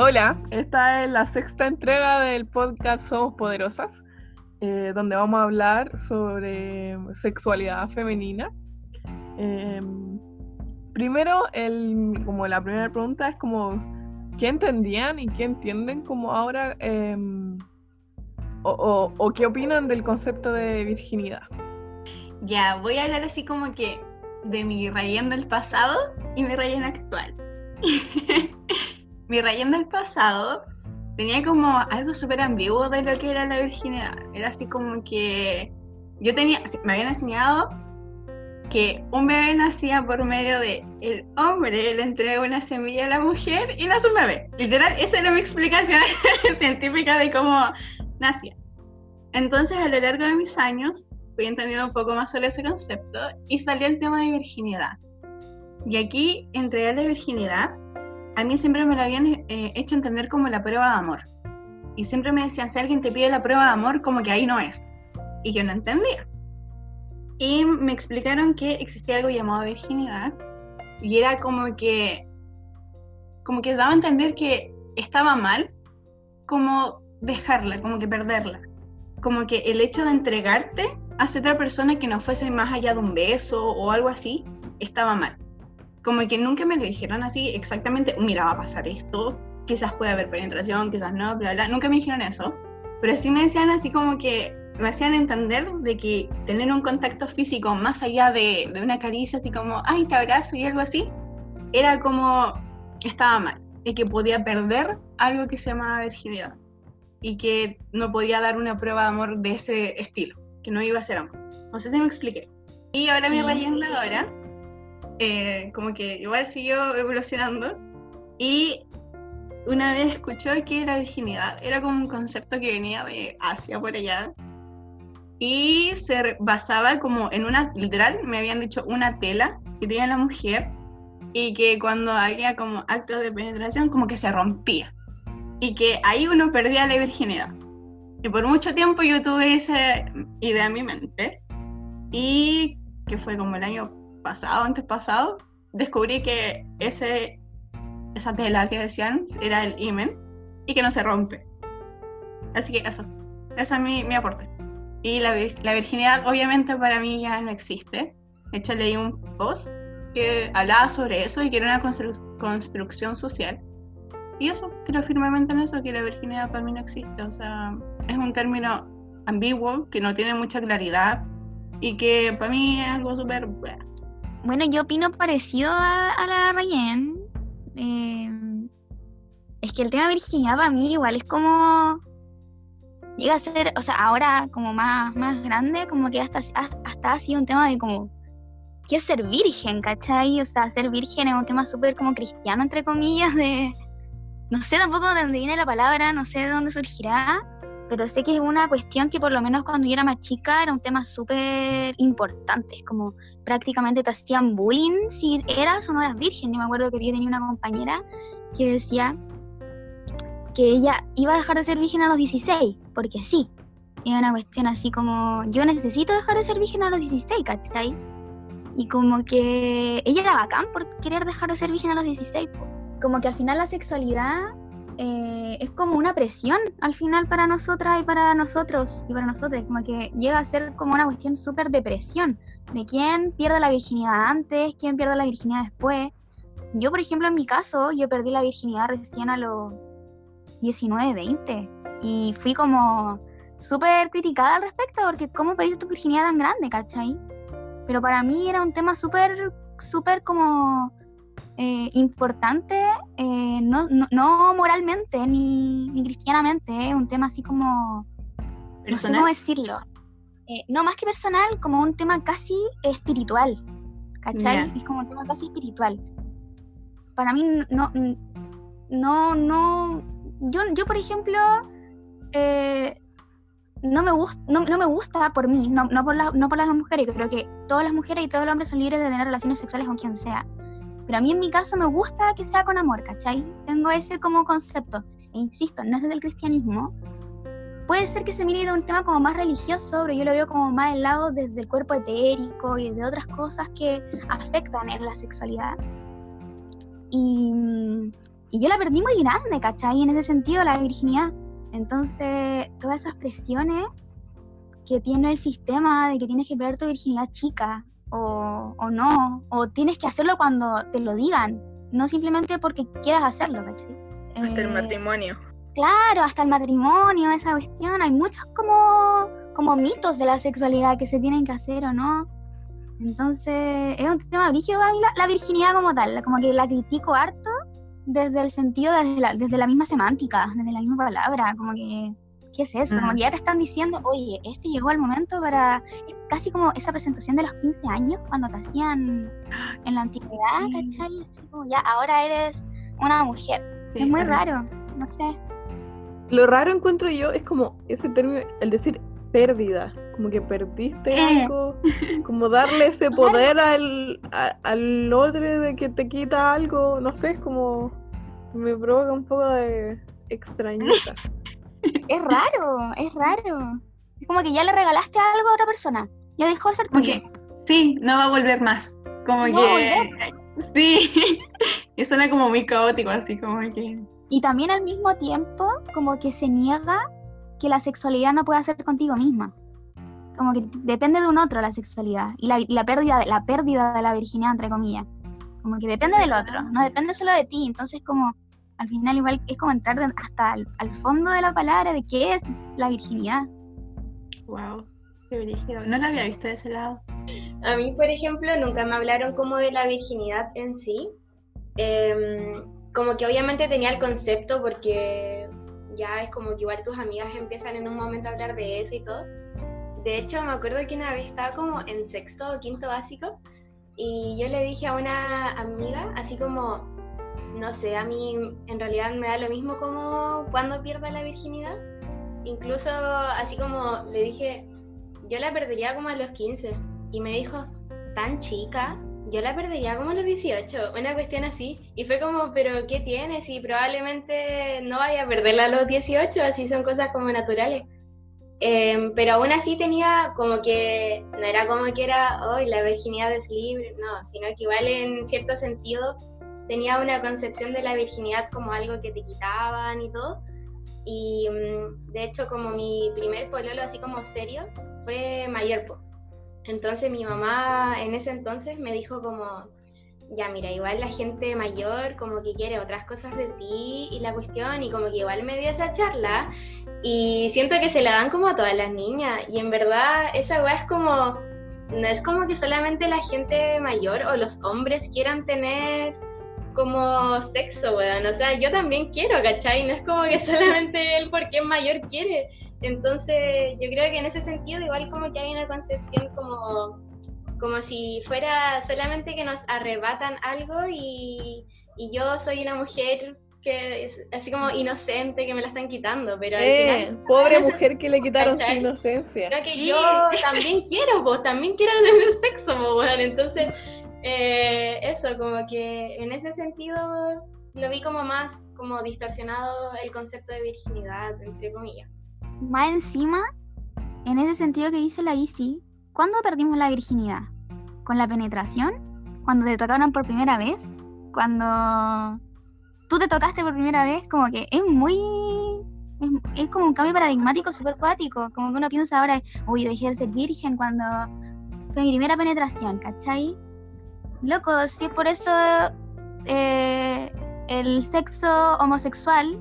Hola, esta es la sexta entrega del podcast Somos Poderosas, eh, donde vamos a hablar sobre sexualidad femenina. Em, primero, el, como la primera pregunta es como, ¿qué entendían y qué entienden como ahora em, o, o qué opinan del concepto de virginidad? Ya, voy a hablar así como que de mi relleno del pasado y mi relleno actual. mi relleno del pasado tenía como algo súper ambiguo de lo que era la virginidad. Era así como que yo tenía, me habían enseñado que un bebé nacía por medio de el hombre le entrega una semilla a la mujer y nace un bebé. Literal, esa era mi explicación científica de cómo nacía. Entonces, a lo largo de mis años, fui entendiendo un poco más sobre ese concepto y salió el tema de virginidad. Y aquí, entregar la virginidad, a mí siempre me lo habían eh, hecho entender como la prueba de amor. Y siempre me decían, si alguien te pide la prueba de amor, como que ahí no es. Y yo no entendía. Y me explicaron que existía algo llamado virginidad. Y era como que, como que daba a entender que estaba mal, como dejarla, como que perderla. Como que el hecho de entregarte hacia otra persona que no fuese más allá de un beso o algo así, estaba mal. Como que nunca me lo dijeron así exactamente, mira, va a pasar esto, quizás puede haber penetración, quizás no, bla, bla. Nunca me dijeron eso. Pero sí me decían así como que me hacían entender de que tener un contacto físico más allá de, de una caricia, así como, ay, te abrazo y algo así, era como, estaba mal. Y que podía perder algo que se llamaba virginidad. Y que no podía dar una prueba de amor de ese estilo que no iba a ser amor. No sé si me expliqué. Y ahora mi leyenda ahora, eh, como que igual siguió evolucionando. Y una vez escuchó que la virginidad era como un concepto que venía de Asia por allá. Y se basaba como en una, literal, me habían dicho una tela que tenía la mujer y que cuando había como actos de penetración como que se rompía y que ahí uno perdía la virginidad. Y por mucho tiempo yo tuve esa idea en mi mente. Y que fue como el año pasado, antes pasado, descubrí que ese, esa tela que decían era el imen y que no se rompe. Así que eso, esa es mi, mi aporte. Y la, la virginidad obviamente para mí ya no existe. De hecho leí un post que hablaba sobre eso y que era una construcción social y eso, creo firmemente en eso, que la virginidad para mí no existe. O sea, es un término ambiguo, que no tiene mucha claridad y que para mí es algo súper... Bueno, yo opino parecido a, la Rayen. Eh, es que el tema de virginidad para mí igual es como... Llega a ser, o sea, ahora como más, más grande, como que hasta, hasta ha sido un tema de como ¿qué es ser virgen? ¿Cachai? O sea, ser virgen es un tema súper como cristiano, entre comillas, de, no sé tampoco de dónde viene la palabra, no sé de dónde surgirá, pero sé que es una cuestión que por lo menos cuando yo era más chica era un tema súper importante. Es como prácticamente te hacían bullying si eras o no eras virgen. Yo me acuerdo que yo tenía una compañera que decía que ella iba a dejar de ser virgen a los 16, porque sí. Era una cuestión así como, yo necesito dejar de ser virgen a los 16, ¿cachai? Y como que ella era bacán por querer dejar de ser virgen a los 16 como que al final la sexualidad eh, es como una presión al final para nosotras y para nosotros y para nosotros, como que llega a ser como una cuestión súper de presión, de quién pierde la virginidad antes, quién pierde la virginidad después. Yo, por ejemplo, en mi caso, yo perdí la virginidad recién a los 19, 20 y fui como súper criticada al respecto porque cómo perdiste tu virginidad tan grande, ¿cachai? Pero para mí era un tema súper, súper como eh, importante, eh, no, no, moralmente ni, ni cristianamente, es un tema así como, ¿Personal? cómo decirlo, eh, no más que personal, como un tema casi espiritual, ¿cachai? Es como un tema casi espiritual. Para mí no, no, no, yo, yo por ejemplo, no me, gusta, no, me gusta por mí, no, no, por no por las mujeres, creo que todas las mujeres y todos los hombres son libres de tener relaciones sexuales con quien sea. Pero a mí en mi caso me gusta que sea con amor, ¿cachai? Tengo ese como concepto. E insisto, no es desde el cristianismo. Puede ser que se mire de un tema como más religioso, pero yo lo veo como más el lado desde el cuerpo etérico y de otras cosas que afectan en la sexualidad. Y, y yo la perdí muy grande, ¿cachai? En ese sentido, la virginidad. Entonces, todas esas presiones que tiene el sistema de que tienes que perder tu virginidad chica o, o no, o tienes que hacerlo cuando te lo digan, no simplemente porque quieras hacerlo, ¿cachai? Hasta el Eh, matrimonio. Claro, hasta el matrimonio, esa cuestión. Hay muchos como, como mitos de la sexualidad que se tienen que hacer o no. Entonces, es un tema brígido para mí la, la virginidad como tal. Como que la critico harto desde el sentido, desde la, desde la misma semántica, desde la misma palabra. Como que, ¿qué es eso? Como Mm. que ya te están diciendo, oye, este llegó el momento para. Es casi como esa presentación de los 15 años cuando te hacían en la antigüedad, Sí. ¿cachai? Como ya, ahora eres una mujer. Sí, es muy raro, no sé. Lo raro encuentro yo es como ese término, el decir pérdida, como que perdiste Eh. algo, como darle ese poder al, a- al otro de que te quita algo, no sé, es como me provoca un poco de extrañeza. Es raro, es raro. Es como que ya le regalaste algo a otra persona. Ya dejó de ser tuyo. que, sí, no va a volver más. Como No que. Sí. y suena como muy caótico, así como que. Y también al mismo tiempo, como que se niega que la sexualidad no puede ser contigo misma. Como que depende de un otro la sexualidad. Y la, y la pérdida, de, la pérdida de la virginidad, entre comillas. Como que depende del otro, no depende solo de ti. Entonces, como al final, igual es como entrar de- hasta al, al fondo de la palabra de qué es la virginidad. Wow. Qué brígido. No la había visto de ese lado. A mí, por ejemplo, nunca me hablaron como de la virginidad en sí. Em, como que obviamente tenía el concepto porque ya es como que igual tus amigas empiezan en un momento a hablar de eso y todo. De hecho, me acuerdo que una vez estaba como en sexto o quinto básico y yo le dije a una amiga, así como, no sé, a mí en realidad me da lo mismo como cuando pierda la virginidad. Incluso así como le dije, yo la perdería como a los 15 y me dijo, tan chica, yo la perdería como a los 18, una cuestión así. Y fue como, pero ¿qué tienes? Y probablemente no vaya a perderla a los 18, así son cosas como naturales. Em, pero aún así tenía como que, no era como que era, hoy la virginidad es libre, no, sino que igual en cierto sentido tenía una concepción de la virginidad como algo que te quitaban y todo. Y mm, de hecho como mi primer pololo así como serio fue mayor, po. Entonces mi mamá en ese entonces me dijo como, ya mira, igual la gente mayor como que quiere otras cosas de ti y la cuestión y como que igual me dio esa charla y siento que se la dan como a todas las niñas y en verdad esa weá es como, no es como que solamente la gente mayor o los hombres quieran tener como sexo, weón, o sea, yo también quiero, ¿cachai? No es como que solamente él porque es mayor quiere. Entonces, yo creo que en ese sentido igual como que hay una concepción como, como si fuera solamente que nos arrebatan algo y, y yo soy una mujer que es así como inocente que me la están quitando, pero al Eh, final... pobre mujer que le quitaron su ¿cachai? inocencia. Creo que yo también quiero, pues también quiero tener sexo, pues, weón. Entonces, eh, eso, como que en ese sentido lo vi como más como distorsionado el concepto de virginidad, entre comillas. Más encima, en ese sentido que dice la Isi, ¿cuándo perdimos la virginidad? ¿Con la penetración? ¿Cuando te tocaron por primera vez? ¿Cuando tú te tocaste por primera vez? Como que es muy... Es, es como un cambio paradigmático súper cuático. Como que uno piensa ahora, uy, dejé de ser virgen cuando fue mi primera penetración, ¿cachai? Loco, si es por eso eh, el sexo homosexual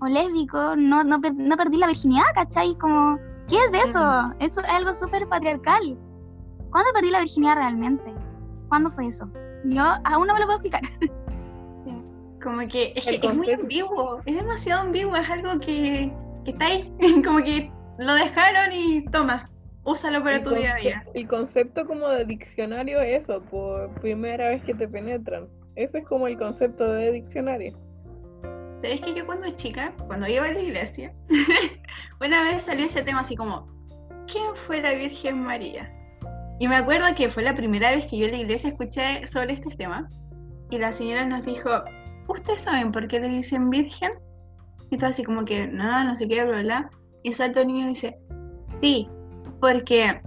o lésbico, no, no, per- no perdí la virginidad, ¿cachai? Como, ¿qué es eso? Eso es algo súper patriarcal. ¿Cuándo perdí la virginidad realmente? ¿Cuándo fue eso? Yo aún no me lo puedo explicar. Sí. Como que es, que es muy ambiguo, es demasiado ambiguo, es algo que, que está ahí, como que lo dejaron y toma, úsalo para El tu día a día. El concepto como de diccionario es eso, por primera vez que te penetran. Ese es como el concepto de diccionario. ¿Sabes que yo cuando chica, cuando iba a la iglesia, una vez salió ese tema así como, ¿quién fue la Virgen María? Y me acuerdo que fue la primera vez que yo en la iglesia escuché sobre este tema. Y la señora nos dijo, ¿ustedes saben por qué le dicen Virgen? Y todo así como que, no, no sé qué, bla, bla. Y salta el niño y dice, sí, porque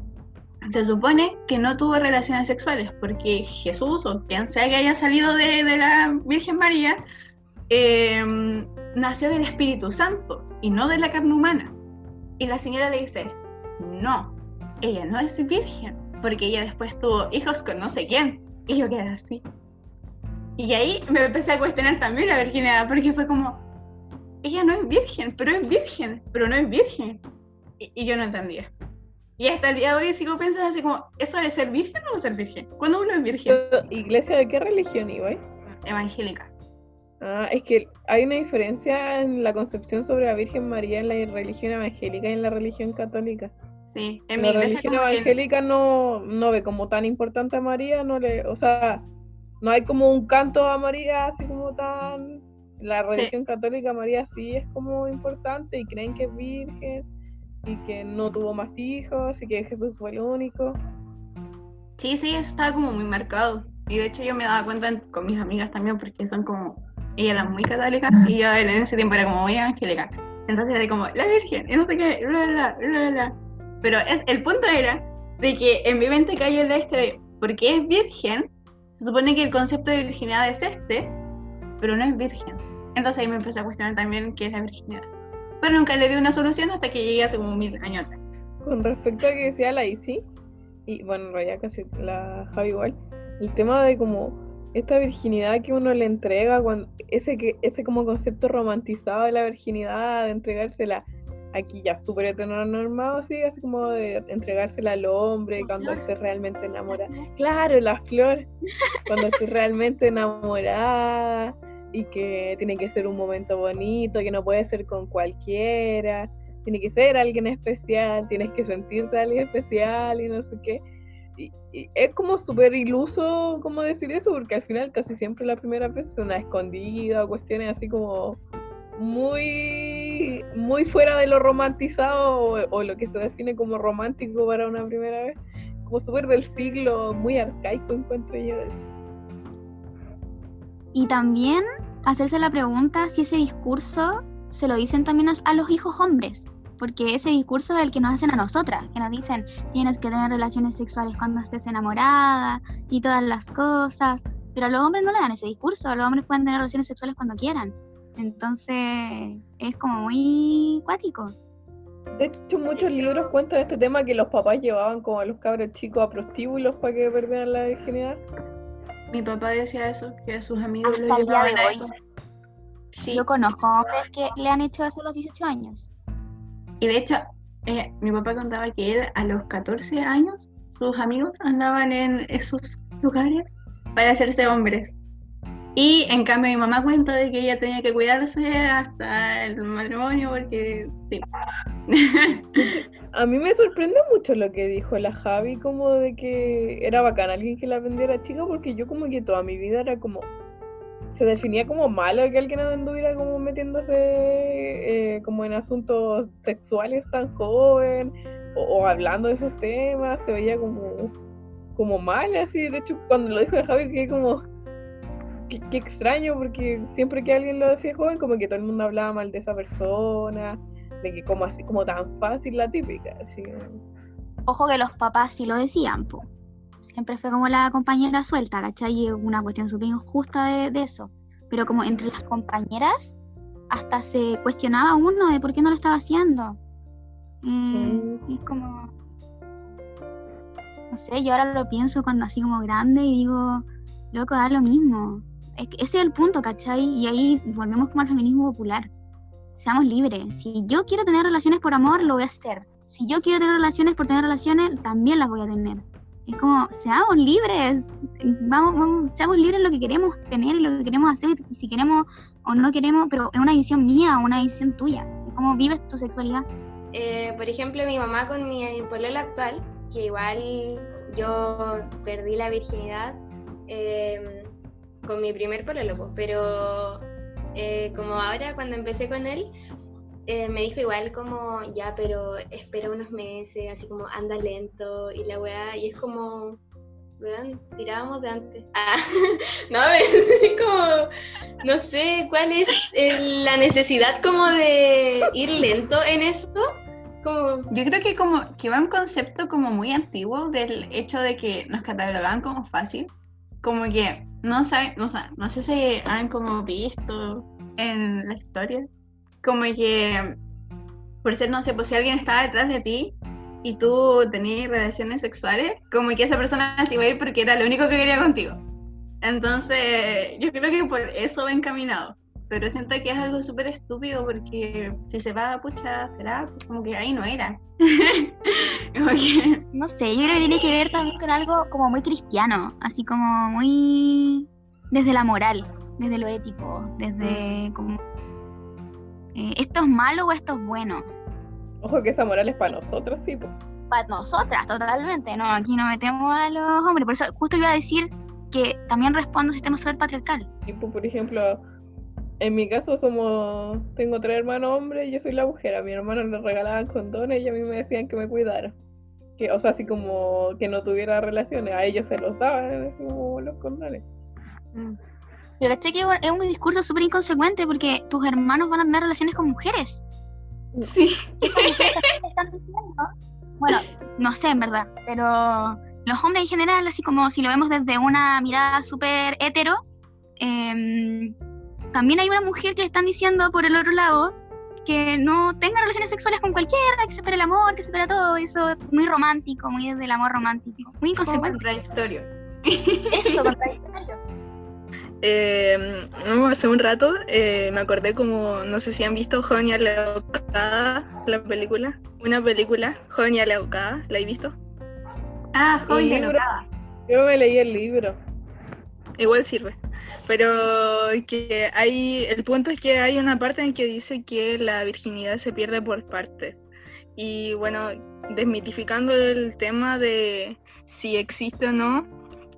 se supone que no tuvo relaciones sexuales, porque Jesús o quien sea que haya salido de, de la Virgen María, em, nació del Espíritu Santo y no de la carne humana. Y la señora le dice, no, ella no es virgen, porque ella después tuvo hijos con no sé quién. Y yo quedé así. Y ahí me empecé a cuestionar también la virginidad, porque fue como, ella no es virgen, pero es virgen, pero no es virgen. Y, yo no entendía. Y hasta el día de hoy sigo pensando así como, ¿eso de ser virgen o no ser virgen? ¿Cuándo uno es virgen? ¿Iglesia de qué religión iba? Evangélica. Ah, es que hay una diferencia en la concepción sobre la Virgen María en la religión evangélica y en la religión católica. Sí, en mi la religión evangélica no, no ve como tan importante a María, no le, o sea, no hay como un canto a María así como tan la religión católica María sí es como importante y creen que es virgen y que no tuvo más hijos y que Jesús fue el único. Sí, sí, eso estaba como muy marcado. Y de hecho yo me daba cuenta con mis amigas también porque son como, ella era muy católica y yo en ese tiempo era como muy evangélica. Entonces era como, la Virgen, y no sé qué, bla, bla, bla, bla. Pero es, el punto era de que en mi mente cayó el este de, porque es virgen, se supone que el concepto de virginidad es este, pero no es virgen. Entonces ahí me empecé a cuestionar también qué es la virginidad. Pero nunca le di una solución hasta que llegué hace como mil años atrás. Con respecto a que decía la Isi, y bueno, en realidad casi la Javi igual, el tema de como esta virginidad que uno le entrega, cuando ese, que, ese como concepto romantizado de la virginidad, de entregársela aquí ya súper heteronormado, así, así como de entregársela al hombre cuando esté realmente enamorada. Claro, la flor, cuando esté realmente enamorada y que tiene que ser un momento bonito, que no puede ser con cualquiera, tiene que ser alguien especial, tienes que sentirte alguien especial y no sé qué. Y, es como súper iluso como decir eso, porque al final casi siempre la primera vez es una escondida o cuestiones así como muy, muy fuera de lo romantizado o, lo que se define como romántico para una primera vez, como súper del siglo, muy arcaico encuentro yo eso. Y también hacerse la pregunta si ese discurso se lo dicen también a, los hijos hombres, porque ese discurso es el que nos hacen a nosotras, que nos dicen tienes que tener relaciones sexuales cuando estés enamorada y todas las cosas, pero a los hombres no le dan ese discurso, los hombres pueden tener relaciones sexuales cuando quieran. Entonces es como muy cuático. De hecho, muchos libros cuentan este tema que los papás llevaban como a los cabros chicos a prostíbulos para que perdieran la virginidad. Mi papá decía eso, que sus amigos Hasta el día de hoy. Sí. Yo conozco hombres que le han hecho eso a los 18 años. Y de hecho, eh, mi papá contaba que él a los 14 años, sus amigos andaban en esos lugares para hacerse hombres. Y en cambio mi mamá cuenta de que ella tenía que cuidarse hasta el matrimonio porque sí. A mí me sorprende mucho lo que dijo la Javi, como de que era bacán alguien que la vendiera chica, porque yo como que toda mi vida era como, se definía como malo que alguien anduviera como metiéndose eh, como en asuntos sexuales tan joven, o, hablando de esos temas, se veía como, como mal, así, de hecho cuando lo dijo la Javi que como qué, extraño, porque siempre que alguien lo decía joven, como que todo el mundo hablaba mal de esa persona, de que como así, como tan fácil la típica. Ojo que los papás sí lo decían, po. Siempre fue como la compañera suelta, ¿cachai? Y una cuestión súper injusta de, eso. Pero como entre las compañeras, hasta se cuestionaba uno de por qué no lo estaba haciendo. Mm. Es como. No sé, yo ahora lo pienso cuando así como grande y digo, loco, da lo mismo ese es el punto, ¿cachai? Y ahí volvemos como al feminismo popular. Seamos libres. Si yo quiero tener relaciones por amor, lo voy a hacer. Si yo quiero tener relaciones por tener relaciones, también las voy a tener. Es como, seamos libres, vamos, vamos, seamos libres en lo que queremos tener y lo que queremos hacer, si queremos o no queremos, pero es una decisión mía una decisión tuya. Es como vives tu sexualidad. Eh, por ejemplo, mi mamá con mi pololo actual, que igual yo perdí la virginidad, eh, con mi primer pololo, pero eh, como ahora cuando empecé con él, eh, me dijo igual como, ya, pero espera unos meses, así como anda lento y la weá, y es como, vean, tirábamos de antes. Ah, no, es como, no sé cuál es la necesidad como de ir lento en esto. Como... Yo creo que como que va un concepto como muy antiguo del hecho de que nos catalogaban como fácil, como que no saben, no, no sé si han como visto en la historia. Como que, por ser, no sé, pues si alguien estaba detrás de ti y tú tenías relaciones sexuales, como que esa persona se iba a ir porque era lo único que quería contigo. Entonces, yo creo que por eso va encaminado. Pero siento que es algo súper estúpido porque si se va, pucha, será pues como que ahí no era. Que- No sé, yo creo que tiene que ver también con algo como muy cristiano, así como muy desde la moral, desde lo ético, desde como eh, esto es malo o esto es bueno. Ojo que esa moral es para nosotros, sí, pues. Para nosotras, totalmente, no, aquí no metemos a los hombres, por eso justo iba a decir que también responde a un sistema súper patriarcal. Tipo, por ejemplo, en mi caso somos, tengo tres hermanos hombres y yo soy la mujer. A mi hermano le regalaban condones y a mí me decían que me cuidara. Que, o sea, así como que no tuviera relaciones, a ellos se los daban así como los condones. Pero caché que es un discurso súper inconsecuente porque tus hermanos van a tener relaciones con mujeres. Sí. Esas mujeres también están diciendo, bueno, no sé en verdad, pero los hombres en general, así como si lo vemos desde una mirada súper hetero, em, también hay una mujer que le están diciendo por el otro lado que no tenga relaciones sexuales con cualquiera, que se espere el amor, que se espera todo, eso muy romántico, muy desde el amor romántico, muy inconsecuente. Contradictorio. Eso, contradictorio. Eh, hace un rato eh, me acordé como, no sé si han visto Joven y Alocada, la película. Una película, Joven y Alocada, ¿la he visto? Ah, joven y libro. alocada. Yo me leí el libro. Igual sirve. Pero que hay, el punto es que hay una parte en que dice que la virginidad se pierde por partes. Y bueno, desmitificando el tema de si existe o no,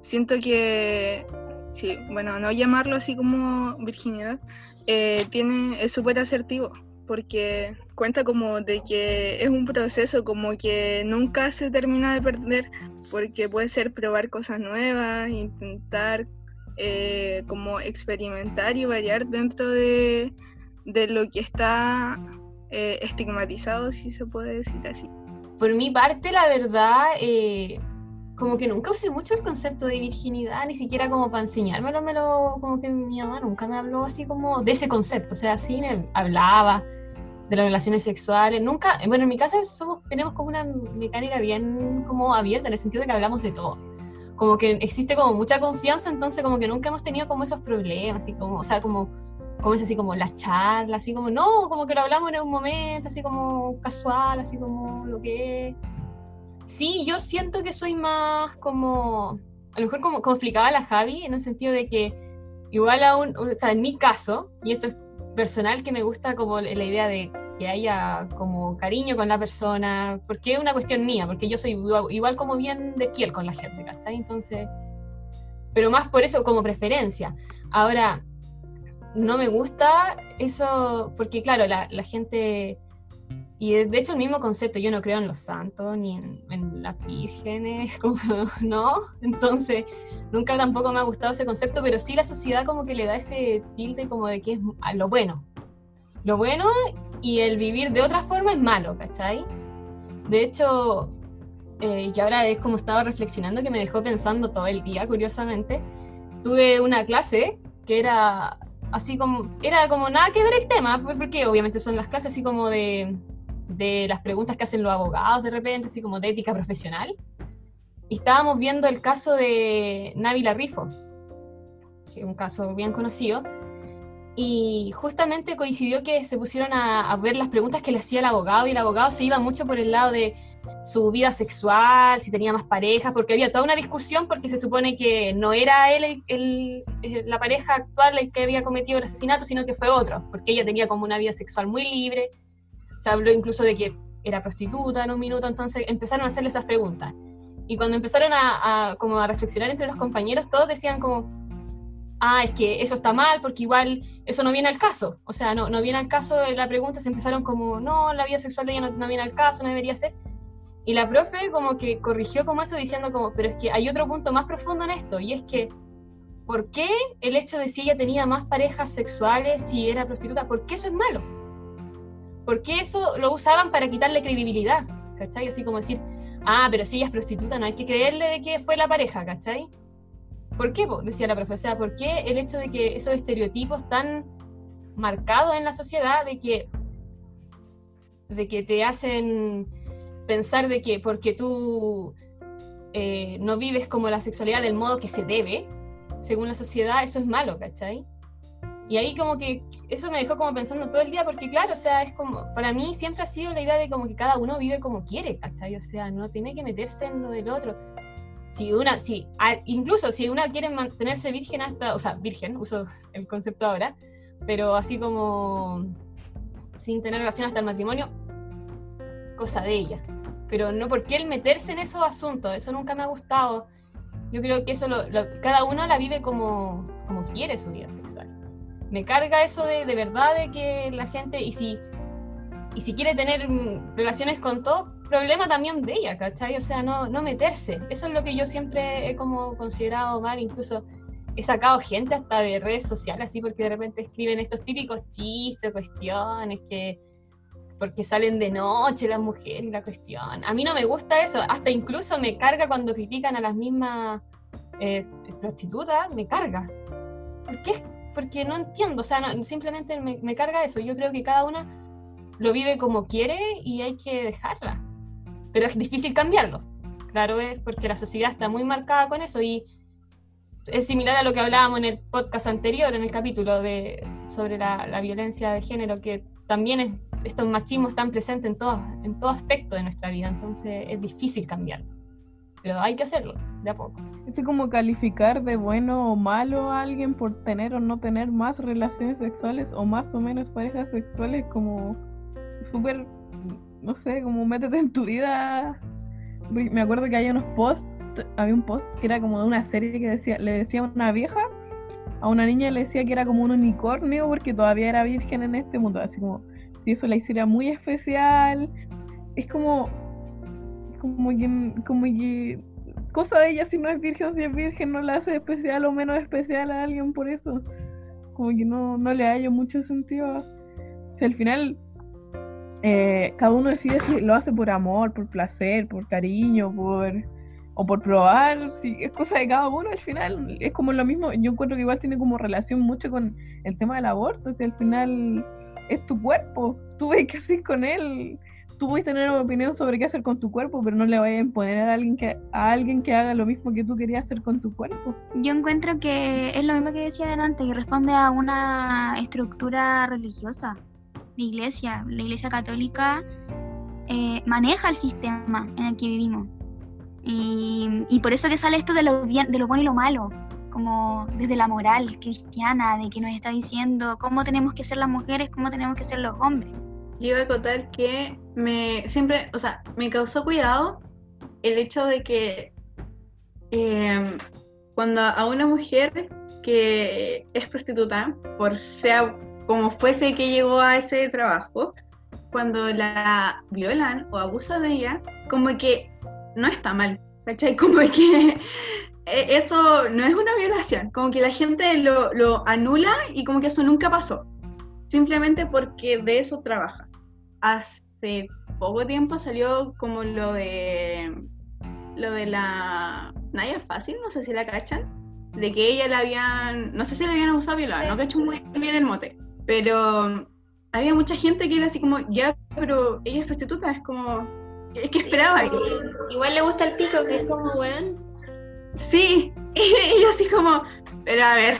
siento que, sí, bueno, no llamarlo así como virginidad, eh, tiene, es súper asertivo, porque cuenta como de que es un proceso como que nunca se termina de perder, porque puede ser probar cosas nuevas, intentar eh, como experimentar y variar dentro de, de lo que está eh, estigmatizado, si se puede decir así. Por mi parte, la verdad, eh, como que nunca usé mucho el concepto de virginidad, ni siquiera como para enseñármelo, me lo, como que mi mamá nunca me habló así como de ese concepto, o sea, sí me hablaba de las relaciones sexuales, nunca, bueno, en mi casa somos, tenemos como una mecánica bien como abierta, en el sentido de que hablamos de todo, como que existe como mucha confianza, entonces como que nunca hemos tenido como esos problemas, así como, o sea, como, como es así como la charla, así como, no, como que lo hablamos en un momento, así como casual, así como lo que es. Sí, yo siento que soy más como, a lo mejor como, como explicaba la Javi, en el sentido de que igual a un, o sea, en mi caso, y esto es personal, que me gusta como la idea de que haya como cariño con la persona, porque es una cuestión mía, porque yo soy igual, igual como bien de piel con la gente, ¿cachai? Entonces, pero más por eso como preferencia. Ahora, no me gusta eso, porque claro, la, la gente, y de hecho el mismo concepto, yo no creo en los santos ni en, en las vírgenes, como, ¿no? Entonces, nunca tampoco me ha gustado ese concepto, pero sí la sociedad como que le da ese tilde como de que es a lo bueno. Lo bueno y el vivir de otra forma es malo, ¿cachai? De hecho, eh, que ahora es como estaba reflexionando que me dejó pensando todo el día, curiosamente, tuve una clase que era así como, era como nada que ver el tema, porque obviamente son las clases así como de, de las preguntas que hacen los abogados de repente, así como de ética profesional. Y estábamos viendo el caso de Návila Rifo, que es un caso bien conocido, y justamente coincidió que se pusieron a, ver las preguntas que le hacía el abogado, y el abogado se iba mucho por el lado de su vida sexual, si tenía más parejas, porque había toda una discusión porque se supone que no era él la pareja actual el que había cometido el asesinato, sino que fue otro, porque ella tenía como una vida sexual muy libre, se habló incluso de que era prostituta en un minuto, entonces empezaron a hacerle esas preguntas. Y cuando empezaron a, a- como a reflexionar entre los compañeros, todos decían como, ah, es que eso está mal porque igual eso no viene al caso. O sea, no, no viene al caso de la pregunta, se empezaron como, no, la vida sexual de ella no, no viene al caso, no debería ser. Y la profe como que corrigió como esto diciendo como, pero es que hay otro punto más profundo en esto, y es que, ¿por qué el hecho de si ella tenía más parejas sexuales, si era prostituta, por qué eso es malo? ¿Por qué eso lo usaban para quitarle credibilidad? ¿Cachai? Así como decir, ah, pero si ella es prostituta, no hay que creerle de que fue la pareja, ¿cachai? ¿Por qué? Decía la profe, o sea, ¿por qué el hecho de que esos estereotipos tan marcado en la sociedad de que, de que te hacen pensar de que porque tú eh, no vives como la sexualidad del modo que se debe, según la sociedad, eso es malo, ¿cachai? Y ahí como que eso me dejó como pensando todo el día, porque claro, o sea, es como, para mí siempre ha sido la idea de como que cada uno vive como quiere, ¿cachai? O sea, no tiene que meterse en lo del otro. Si una, si, incluso si una quiere mantenerse virgen hasta, o sea, virgen, uso el concepto ahora, pero así como sin tener relación hasta el matrimonio, cosa de ella. Pero no porque él meterse en esos asuntos, eso nunca me ha gustado. Yo creo que eso cada uno la vive como, como quiere su vida sexual me carga eso de, de verdad de que la gente, y si, y si quiere tener relaciones con todo, problema también de ella, ¿cachai? O sea, no, no meterse. Eso es lo que yo siempre he como considerado mal, incluso he sacado gente hasta de redes sociales, así, porque de repente escriben estos típicos chistes, cuestiones, que porque salen de noche las mujeres y la cuestión. A mí no me gusta eso, hasta incluso me carga cuando critican a las mismas eh, prostitutas, me carga. ¿Por qué porque no entiendo, o sea, simplemente me, carga eso. Yo creo que cada una lo vive como quiere y hay que dejarla. Pero es difícil cambiarlo. Claro, es porque la sociedad está muy marcada con eso y es similar a lo que hablábamos en el podcast anterior, en el capítulo de, sobre la, la violencia de género, que también es, estos machismos están presentes en todo, en todo aspecto de nuestra vida, entonces es difícil cambiarlo pero hay que hacerlo, de a poco. Es como calificar de bueno o malo a alguien por tener o no tener más relaciones sexuales o más o menos parejas sexuales, como súper, no sé, como métete en tu vida. Me acuerdo que hay unos posts, había un post que era como de una serie que decía, le decía a una vieja, a una niña le decía que era como un unicornio porque todavía era virgen en este mundo, así como si eso la hiciera muy especial. Es como como que, como que cosa de ella si no es virgen o si es virgen no la hace especial o menos especial a alguien por eso. Como que no, no le hallo mucho sentido. Si al final eh, cada uno decide si lo hace por amor, por placer, por cariño, por o por probar, si es cosa de cada uno, al final es como lo mismo, yo encuentro que igual tiene como relación mucho con el tema del aborto, si al final es tu cuerpo, tú ves qué haces con él, tú puedes tener una opinión sobre qué hacer con tu cuerpo, pero no le vayas a imponer a alguien que a alguien que haga lo mismo que tú querías hacer con tu cuerpo. Yo encuentro que es lo mismo que decía delante, que responde a una estructura religiosa. La iglesia, la iglesia católica eh, maneja el sistema en el que vivimos. Y, y, por eso que sale esto de lo, bien, de lo bueno y lo malo, como desde la moral cristiana, de que nos está diciendo cómo tenemos que ser las mujeres, cómo tenemos que ser los hombres yo iba a contar que me siempre, o sea, me causó cuidado el hecho de que em, cuando a una mujer que es prostituta, por sea como fuese que llegó a ese trabajo, cuando la violan o abusan de ella, como que no está mal, ¿cachai? Como que e, eso no es una violación, como que la gente lo, lo anula y como que eso nunca pasó, simplemente porque de eso trabaja. Hace poco tiempo salió como lo de lo de la Naya Fácil, no sé si la cachan, de que ella la habían, no sé si la habían abusado violada, no cacho muy bien el mote, pero había mucha gente que era así como, ya, pero ella es prostituta, es como, es que esperaba. igual le gusta el pico, que es como, weón. Sí, y yo así como, pero a ver,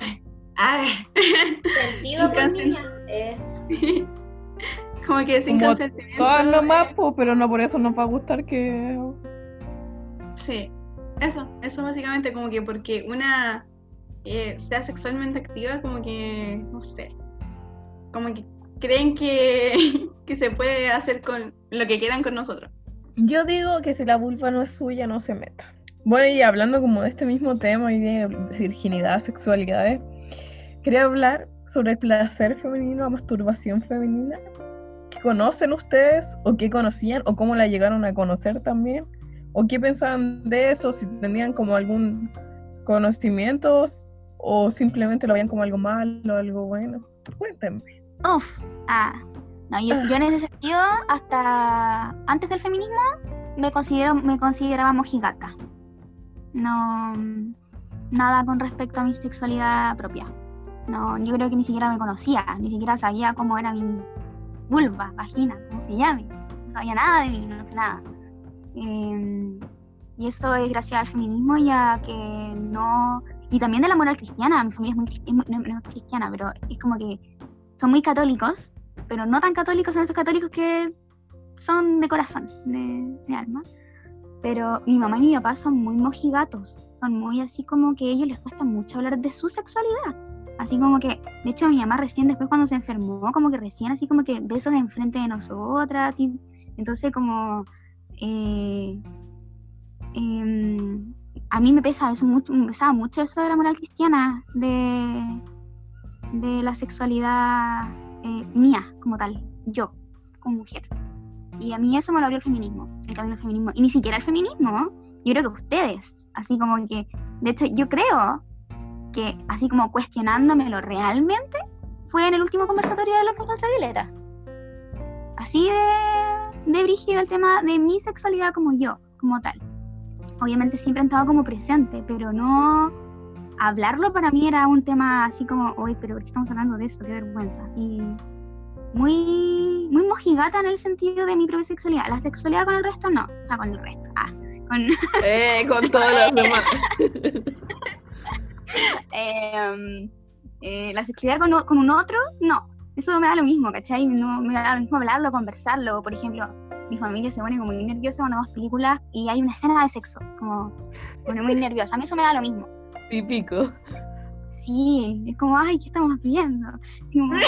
a ver. Sentido con niña. Eh. Sí. Como que sin Como Todas nomás, pero no por eso nos va a gustar que. Sí, eso, eso básicamente, como que porque una eh, sea sexualmente activa, como que, no sé, como que creen que, que se puede hacer con lo que quieran con nosotros. Yo digo que si la vulva no es suya, no se meta. Bueno, y hablando como de este mismo tema y de virginidad, sexualidades, quería hablar sobre el placer femenino, la masturbación femenina conocen ustedes o qué conocían o cómo la llegaron a conocer también o qué pensaban de eso, si tenían como algún conocimiento o simplemente lo veían como algo malo, algo bueno. Cuéntenme. Uf, ah, no, yo, yo en ese sentido, hasta antes del feminismo, me considero, me consideraba mojigata. No, nada con respecto a mi sexualidad propia. No, yo creo que ni siquiera me conocía, ni siquiera sabía cómo era mi vulva, vagina, cómo se llame. No sabía nada de mí, no sé nada. Eh, y eso es gracias al feminismo y a que no... Y también de la moral cristiana, mi familia es muy, es no, cristiana, pero es como que son muy católicos, pero no tan católicos, son estos católicos que son de corazón, de, de alma. Pero mi mamá y mi papá son muy mojigatos, son muy así como que a ellos les cuesta mucho hablar de su sexualidad. Así como que, de hecho, mi mamá recién después cuando se enfermó, como que recién así como que besos enfrente de nosotras, y entonces como... eh, em, a mí me pesa eso mucho, me pesaba mucho eso de la moral cristiana, de, de la sexualidad eh, mía como tal, yo, como mujer. Y a mí eso me lo abrió el feminismo, el camino del feminismo. Y ni siquiera el feminismo, yo creo que ustedes, así como que, de hecho, yo creo que así como cuestionándomelo realmente, fue en el último conversatorio de contra Violeta. Así de, de brígido el tema de mi sexualidad como yo, como tal. Obviamente siempre han estado como presente, pero no hablarlo para mí era un tema así como, oye, pero ¿por qué estamos hablando de esto? Qué vergüenza. Y muy, muy mojigata en el sentido de mi propia sexualidad. La sexualidad con el resto no, o sea, con el resto. Ah, con, Eh, con todos los demás. Em, eh, la sexualidad con, con un otro, no. Eso me da lo mismo, ¿cachai? No, me da lo mismo hablarlo, conversarlo. Por ejemplo, mi familia se pone como muy nerviosa cuando vemos películas y hay una escena de sexo, como pone muy nerviosa. A mí eso me da lo mismo. Típico. Sí, es como, ay, ¿qué estamos viendo? Así como, "Uy,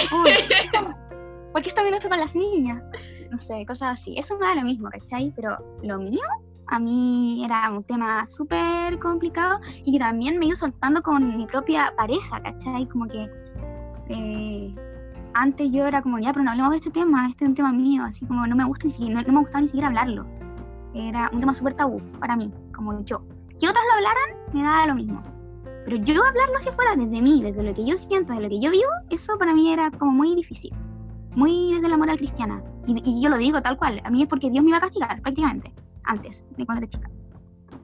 ¿Por qué está viendo esto con las niñas? No sé, cosas así. Eso me da lo mismo, ¿cachai? Pero lo mío, a mí era un tema súper complicado y que también me ido soltando con mi propia pareja, ¿cachai? Como que eh, antes yo era como, ya, pero no hablemos de este tema, este es un tema mío, así como no me gusta ni siquiera, no, no me gustaba ni siquiera hablarlo. Era un tema súper tabú para mí, como yo. Que otros lo hablaran, me da lo mismo. Pero yo hablarlo hacia afuera, desde mí, desde lo que yo siento, desde lo que yo vivo, eso para mí era como muy difícil. Muy desde la moral cristiana. Y, y yo lo digo tal cual. A mí es porque Dios me iba a castigar, prácticamente. Antes, de cuando era chica.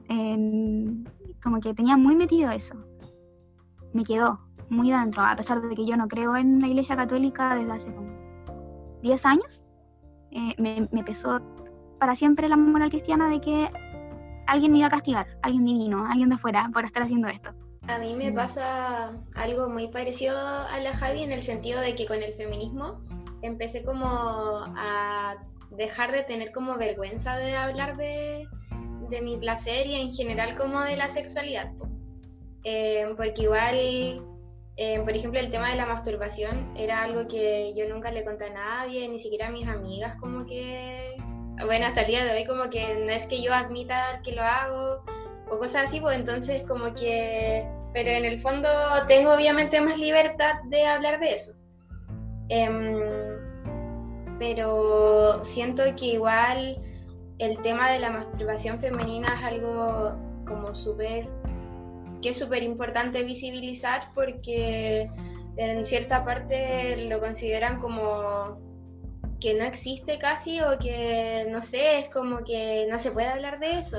Em, como que tenía muy metido eso. Me quedó muy dentro, a pesar de que yo no creo en la iglesia católica desde hace como 10 años. eh, me, me pesó para siempre la moral cristiana de que alguien me iba a castigar, alguien divino, alguien de fuera, por estar haciendo esto. A mí me Mm. pasa algo muy parecido a la Javi en el sentido de que con el feminismo empecé como a dejar de tener como vergüenza de hablar de, de mi placer y en general como de la sexualidad. Eh, porque igual, eh, por ejemplo, el tema de la masturbación era algo que yo nunca le conté a nadie, ni siquiera a mis amigas como que... Bueno, hasta el día de hoy como que no es que yo admita que lo hago o cosas así, pues entonces como que, pero en el fondo tengo obviamente más libertad de hablar de eso. Em, pero siento que igual el tema de la masturbación femenina es algo como súper, que es súper importante visibilizar porque en cierta parte lo consideran como que no existe casi o que no sé, es como que no se puede hablar de eso.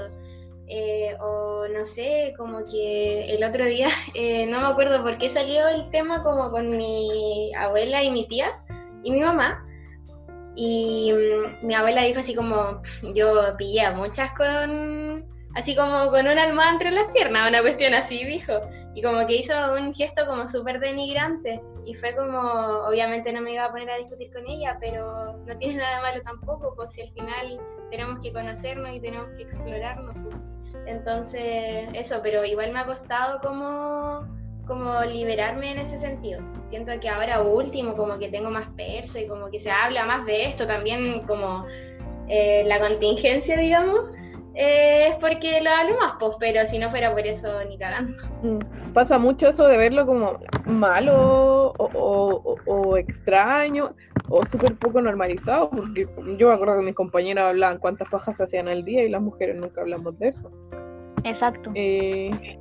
Eh, o no sé, como que el otro día, eh, no me acuerdo por qué salió el tema como con mi abuela y mi tía y mi mamá. Y mm, mi abuela dijo así como, "Pf, yo pillé a muchas con, así como con una almohada entre las piernas, una cuestión así, dijo. Y como que hizo un gesto como súper denigrante. Y fue como, obviamente no me iba a poner a discutir con ella, pero no tiene nada malo tampoco, pues si al final tenemos que conocernos y tenemos que explorarnos. Entonces, eso, pero igual me ha costado como, como liberarme en ese sentido. Siento que ahora último como que tengo más perso y como que se habla más de esto también como eh, la contingencia, digamos, eh, es porque lo hablo más, pues, pero si no fuera por eso ni cagando. Mm, Pasa mucho eso de verlo como malo o, o- o- o extraño o súper poco normalizado, porque yo me acuerdo que mis compañeras hablaban cuántas pajas se hacían al día y las mujeres nunca hablamos de eso. Exacto. Eh,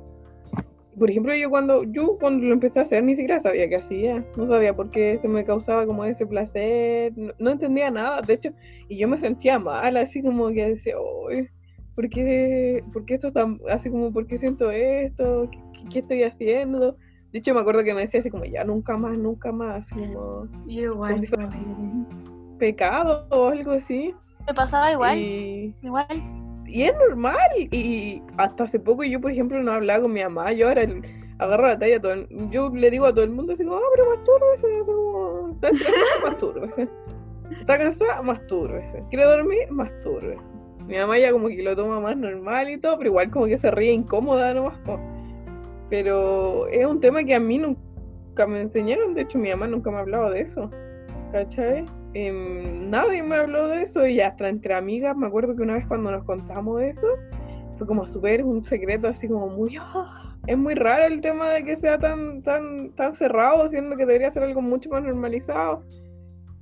por ejemplo, yo cuando yo cuando lo empecé a hacer ni siquiera sabía qué hacía, no sabía por qué se me causaba como ese placer, no, no entendía nada, de hecho, y yo me sentía mal, así como que decía, "Uy, ¿por qué, por qué esto tan, así como, por qué siento esto? ¿Qué, qué estoy haciendo? De hecho, me acuerdo que me decía así como, ya nunca más, nunca más, como Yo Como si fuera- pecado o algo así. Me pasaba igual, Y, igual. y es normal. Y hasta hace poco yo, por ejemplo, no hablaba con mi mamá. Yo ahora el- agarro la talla todo el- Yo le digo a todo el mundo así como, ah, pero mastúrbese. Así como, está estresada, mastúrbese. Está cansada, mastúrbese. Quiere dormir, mastúrbese. Mi mamá ya como que lo toma más normal y todo, pero igual como que se ríe incómoda nomás. po. Pero es un tema que a mí nunca me enseñaron. De hecho, mi mamá nunca me ha hablado de eso. ¿Cachai? Em, nadie me habló de eso y hasta entre amigas me acuerdo que una vez cuando nos contamos de eso fue como súper un secreto así como muy "Ah". es muy raro el tema de que sea tan tan tan cerrado siendo que debería ser algo mucho más normalizado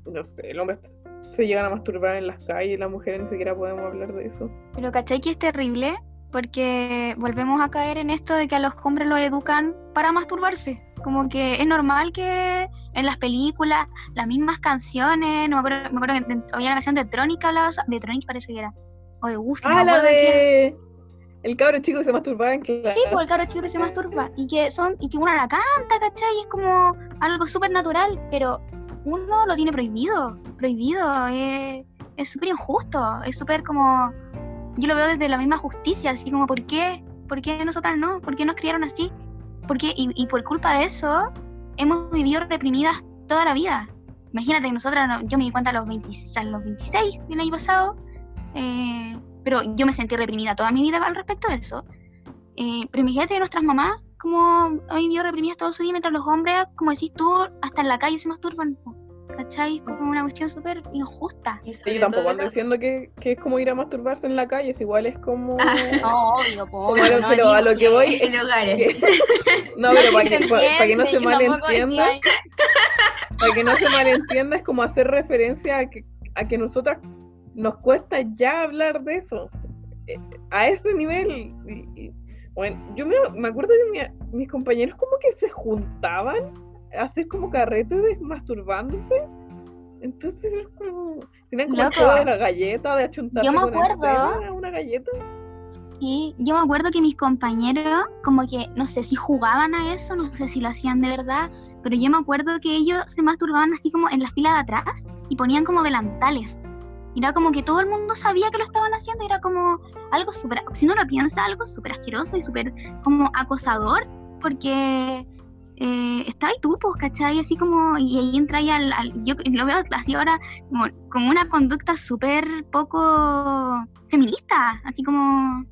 no sé el hombre se llegan a masturbar en las calles las mujeres ni siquiera podemos hablar de eso Pero ¿cachai que es terrible? Porque volvemos a caer en esto de que a los hombres los educan para masturbarse. Como que es normal que en las películas, las mismas canciones, no me acuerdo, me acuerdo que había una canción de Tronic hablaba, de Tronic parece que era, o de Goofy, ah la de el cabro chico que se masturbaba en clase Sí, pues el cabro chico que se masturba y que son y que uno la canta, ¿cachai? Y es como algo súper natural, pero uno lo tiene prohibido, prohibido, eh, es súper injusto, es súper como, yo lo veo desde la misma justicia, así como, ¿por qué? ¿Por qué nosotras no? ¿Por qué nos criaron así? ¿Por qué? Y, por culpa de eso hemos vivido reprimidas toda la vida. Imagínate que nosotras, no- yo me di cuenta a los, 20 a los 26 del año pasado, eh, pero yo me sentí reprimida toda mi vida al respecto de eso. Eh, pero imagínate que nuestras mamás, como han vivido reprimidas todo su vida, mientras los hombres, como decís tú, hasta en la calle se masturban. ¿Cachai? Es como una cuestión súper injusta. Y Sí, tampoco ando diciendo que, que es como ir a masturbarse en la calle, es igual es como... No, obvio, como no pero a lo que voy en hogares. No, pero para que, para, para que no se malentienda, para que no se malentienda, es como hacer referencia a que, a que nosotras nos cuesta ya hablar de eso. Eh, A ese nivel. y- y, bueno, yo me, me acuerdo que mi- mis compañeros como que se juntaban a hacer como carretes de masturbándose. Entonces era como. Tenían como Loco. de la galleta, de achuntarse Yo me acuerdo. una galleta. Sí, yo me acuerdo que mis compañeros, como que no sé si jugaban a eso, no sé si lo hacían de verdad, pero yo me acuerdo que ellos se masturbaban así como en la fila de atrás y ponían como delantales. Y Era como que todo el mundo sabía que lo estaban haciendo, y era como algo súper, si uno lo piensa, algo súper asqueroso y súper como acosador, porque eh, está ahí tú, pues, ¿cachai? Así como, y ahí entra ahí al, yo lo veo así ahora como, como una conducta súper poco feminista, así como,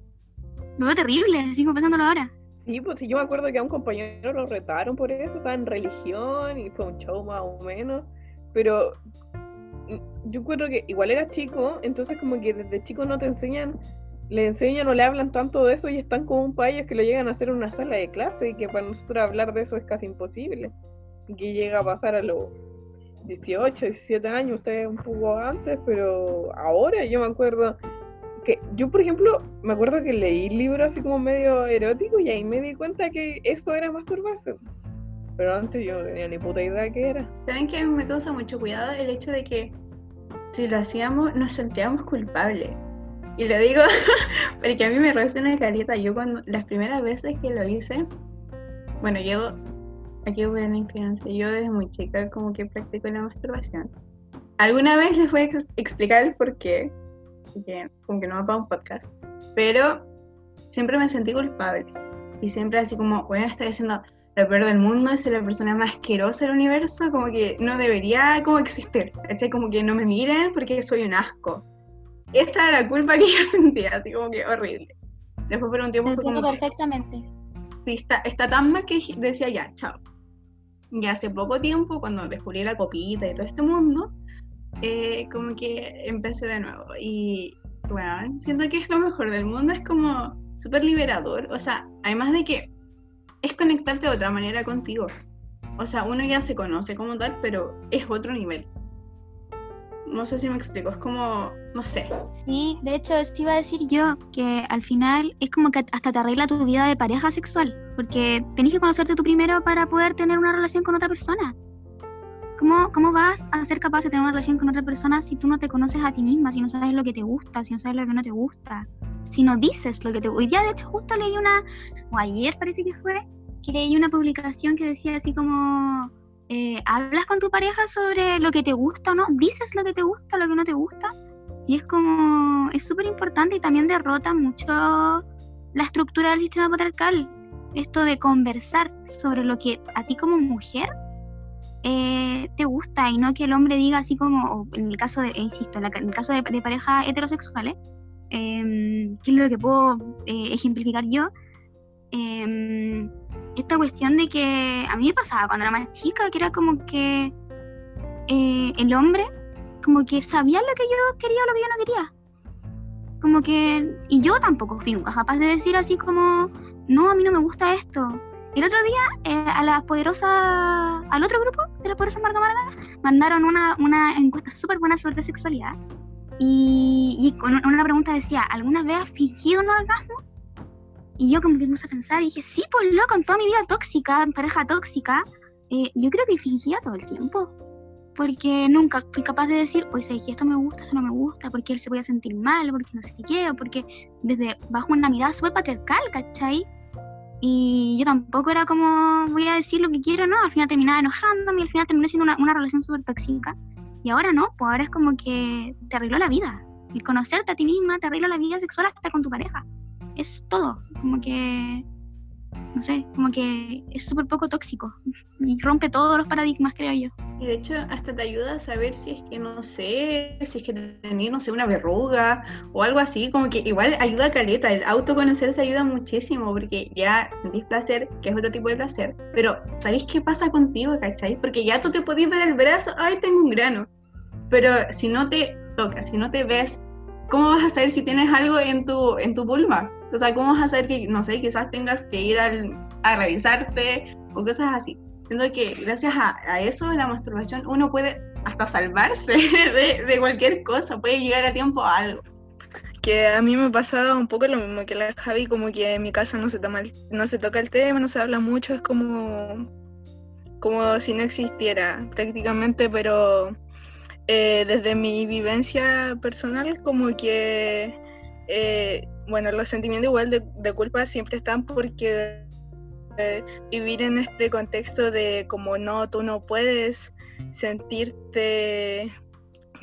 lo veo terrible, sigo pensándolo ahora. Sí, pues sí, yo me acuerdo que a un compañero lo retaron por eso, estaba en religión y fue un show más o menos, pero yo creo que igual era chico, entonces como que desde chico no te enseñan, le enseñan o le hablan tanto de eso y están como un país que lo llegan a hacer en una sala de clase y que para nosotros hablar de eso es casi imposible, y que llega a pasar a los 18, 17 años, ustedes un poco antes, pero ahora yo me acuerdo que yo, por ejemplo, me acuerdo que leí libros así como medio eróticos y ahí me di cuenta que eso era masturbarse. Pero antes yo no tenía ni puta idea qué era. ¿Saben que a mí me causa mucho cuidado el hecho de que si lo hacíamos nos sentíamos culpables? Y lo digo porque a mí me resuena caleta. Yo cuando las primeras veces que lo hice, bueno, yo aquí voy a una infidencia. Yo desde muy chica como que practico la masturbación. Alguna vez les voy a ex- explicar el por qué, que como que no me para un podcast, pero siempre me sentí culpable. Y siempre así como, bueno, estoy haciendo lo peor del mundo, soy la persona más asquerosa del universo, como que no debería como existir, ¿cachai? Como que no me miren porque soy un asco. Esa era la culpa que yo sentía, así como que horrible. Después por un tiempo Te entiendo que, perfectamente. sí, está, está tan mal que decía ya, chao. Y hace poco tiempo, cuando descubrí la copita y todo este mundo, eh, como que empecé de nuevo. Y bueno, siento que es lo mejor del mundo, es como súper liberador. O sea, además de que es conectarte de otra manera contigo. O sea, uno ya se conoce como tal, pero es otro nivel. No sé si me explico, es como, no sé. Sí, de hecho, eso iba a decir yo, que al final es como que hasta te arregla tu vida de pareja sexual, porque tenés que conocerte tú primero para poder tener una relación con otra persona. ¿Cómo, ¿Cómo vas a ser capaz de tener una relación con otra persona si tú no te conoces a ti misma, si no sabes lo que te gusta, si no sabes lo que no te gusta, si no dices lo que te gusta? Hoy día, de hecho, justo leí una, o ayer parece que fue, que leí una publicación que decía así como, eh, hablas con tu pareja sobre lo que te gusta o no, dices lo que te gusta, lo que no te gusta, y es como, es súper importante y también derrota mucho la estructura del sistema patriarcal, esto de conversar sobre lo que a ti como mujer eh, te gusta y no que el hombre diga así como, en el caso de, insisto, en, el caso de, parejas heterosexuales, em, que es lo que puedo eh, ejemplificar yo, em, esta cuestión de que a mí me pasaba cuando era más chica, que era como que eh, el hombre como que sabía lo que yo quería o lo que yo no quería. Como que, y yo tampoco fui capaz de decir así como, no, a mí no me gusta esto, el otro día, eh, a la poderosa, al otro grupo de la poderosa Marca Marga, mandaron una, una encuesta súper buena sobre sexualidad. Y, y, con una pregunta decía, ¿alguna vez has fingido un orgasmo? Y yo como que me puse a pensar y dije, sí, pues loco, en toda mi vida tóxica, en pareja tóxica, eh, yo creo que fingía todo el tiempo. Porque nunca fui capaz de decir, pues esto me gusta, esto no me gusta, porque él se podía sentir mal, porque no sé qué, o porque desde bajo una mirada súper patriarcal, ¿cachai? Y yo tampoco era como, voy a decir lo que quiero, ¿no? Al final terminaba enojándome y al final terminé siendo una, una relación súper tóxica. Y ahora no, pues ahora es como que te arregló la vida. El conocerte a ti misma te arregla la vida sexual hasta con tu pareja. Es todo. Como que no sé, como que es súper poco tóxico y rompe todos los paradigmas, creo yo. Y de hecho, hasta te ayuda a saber si es que, no sé, si es que tenés, no sé, una verruga o algo así, como que igual ayuda a caleta, el autoconocerse ayuda muchísimo porque ya sentís placer, que es otro tipo de placer, pero ¿sabéis qué pasa contigo, cachai? Porque ya tú te podés ver el brazo, ay, tengo un grano, pero si no te tocas, si no te ves, ¿cómo vas a saber si tienes algo en tu, en tu pulma? O sea, ¿cómo vas a hacer que, no sé, quizás tengas que ir a revisarte o cosas así? Siento que gracias a, eso, la masturbación, uno puede hasta salvarse de, cualquier cosa, puede llegar a tiempo a algo. Que a mí me pasaba un poco lo mismo que la Javi, como que en mi casa no se, toca el tema, no se habla mucho, es como, como si no existiera prácticamente, pero eh, desde mi vivencia personal, como que eh, bueno, los sentimientos igual de, culpa siempre están porque vivir en este contexto de como no, tú no puedes sentirte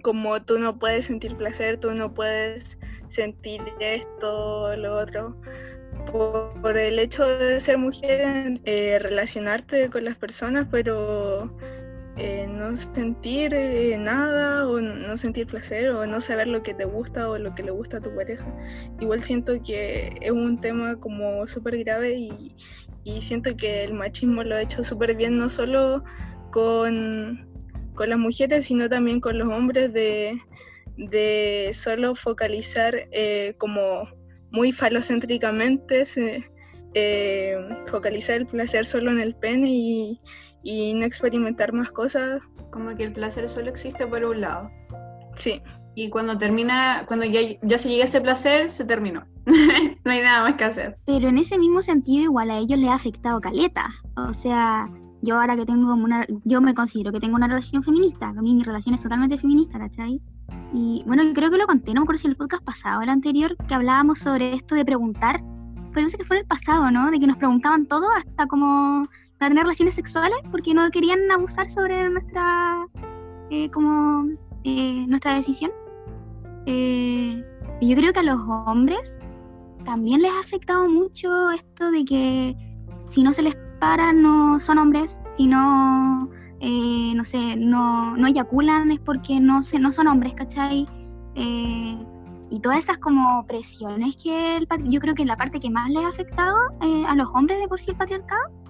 como tú no puedes sentir placer, tú no puedes sentir esto, lo otro. Por, el hecho de ser mujer, eh, relacionarte con las personas, pero eh, no sentir eh, nada o no sentir placer o no saber lo que te gusta o lo que le gusta a tu pareja. Igual siento que es un tema como súper grave y, siento que el machismo lo ha hecho súper bien no solo con, las mujeres sino también con los hombres de, de solo focalizar eh, como muy falocéntricamente, focalizar el placer solo en el pene y y no experimentar más cosas. Como que el placer solo existe por un lado. Sí. Y cuando termina, cuando ya, ya se llega ese placer, se terminó. no hay nada más que hacer. Pero en ese mismo sentido, igual a ellos les ha afectado caleta. O sea, yo ahora que tengo como una. Yo me considero que tengo una relación feminista. A mí mi relación es totalmente feminista, ¿cachai? Y bueno, creo que lo conté, no me acuerdo si en el podcast pasado, el anterior, que hablábamos sobre esto de preguntar. Pero sé que fue el pasado, ¿no? De que nos preguntaban todo, hasta como para tener relaciones sexuales porque no querían abusar sobre nuestra eh, como eh, nuestra decisión eh, yo creo que a los hombres también les ha afectado mucho esto de que si no se les para no son hombres si no no sé no, no eyaculan es porque no se, no son hombres ¿cachai? y todas esas como presiones que el, yo creo que la parte que más les ha afectado a los hombres de por sí el patriarcado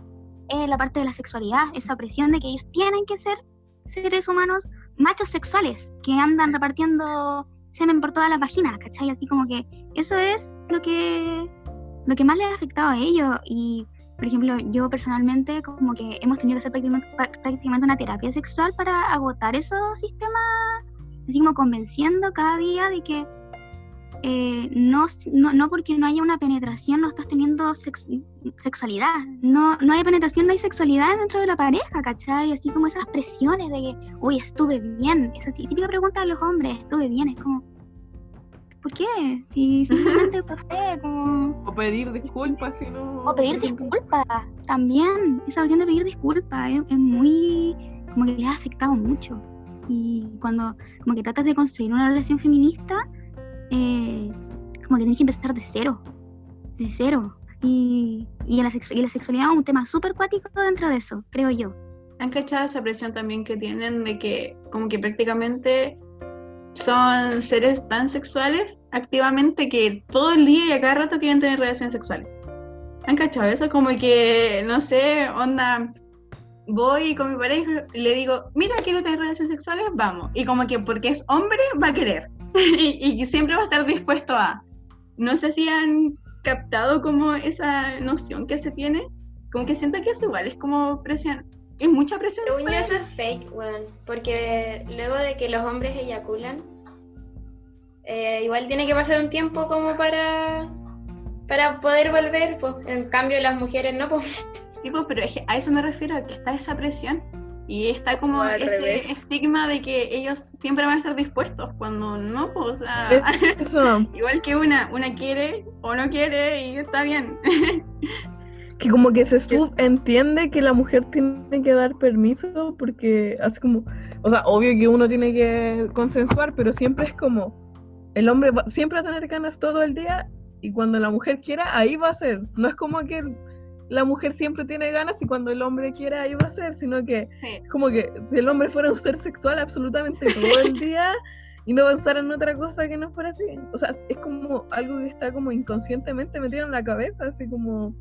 eh, la parte de la sexualidad, esa presión de que ellos tienen que ser seres humanos machos sexuales que andan repartiendo semen por todas las vaginas, ¿cachai? Así como que eso es lo que, lo que más les ha afectado a ellos. Y, por ejemplo, yo personalmente como que hemos tenido que hacer prácticamente, prácticamente una terapia sexual para agotar esos sistemas, así como convenciendo cada día de que eh, no, no, porque no haya una penetración no estás teniendo sexualidad. No, no hay penetración, no hay sexualidad dentro de la pareja, ¿cachai? Así como esas presiones de que, uy, estuve bien. Esa típica pregunta de los hombres, estuve bien, es como, ¿Por qué? Si simplemente pasé, como... O pedir disculpas si no. O pedir disculpas, también. Esa opción de pedir disculpas es, es muy... como que le ha afectado mucho. Y cuando como que tratas de construir una relación feminista, eh, como que tienes que empezar de cero. De cero. Y, y, la, y la sexualidad es un tema súper cuático dentro de eso, creo yo. ¿Han cachado esa presión también que tienen de que como que prácticamente son seres tan sexuales activamente que todo el día y a cada rato quieren tener relaciones sexuales? ¿Han cachado eso? Como que, no sé, onda, voy con mi pareja y le digo, mira, quiero tener relaciones sexuales, vamos. Y como que porque es hombre, va a querer. y, y siempre va a estar dispuesto a... No sé si han captado como esa noción que se tiene. Como que siento que es igual, es como presión. Es mucha presión. Según yo eso es fake, weón. Porque luego de que los hombres eyaculan, eh, igual tiene que pasar un tiempo como para para poder volver, pues. En cambio las mujeres no, pues. Sí, pues, pero es que a eso me refiero, que está esa presión y está como ese revés. estigma de que ellos siempre van a estar dispuestos, cuando no, o sea, igual que una, una quiere o no quiere y está bien. que como que se subentiende que la mujer tiene que dar permiso porque así como, o sea, obvio que uno tiene que consensuar, pero siempre es como, el hombre va- siempre va a tener ganas todo el día y cuando la mujer quiera, ahí va a ser. No es como que la mujer siempre tiene ganas y cuando el hombre quiera, ahí va a ser, sino que Sí. es como que si el hombre fuera un ser sexual absolutamente todo el día y no pensara en otra cosa que no fuera así. O sea, es como algo que está como inconscientemente metido en la cabeza, así como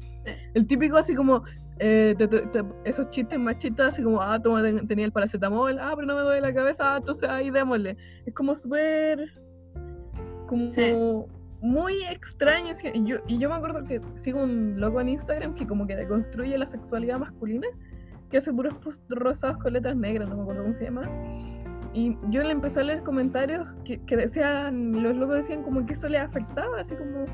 el típico así como eh, te- te- te- esos chistes machistas así como, ah, toma, ten- tenía el paracetamol, ah, pero no me duele la cabeza, ah, entonces ahí démosle. Es como súper, como Sí. Muy extraño. Y yo, y yo me acuerdo que sigo un loco en Instagram que como que deconstruye la sexualidad masculina, que hace puros rosados con letras negras, no me acuerdo cómo se llama. Y yo le empecé a leer comentarios que, que decían, los locos decían como que eso le afectaba, así como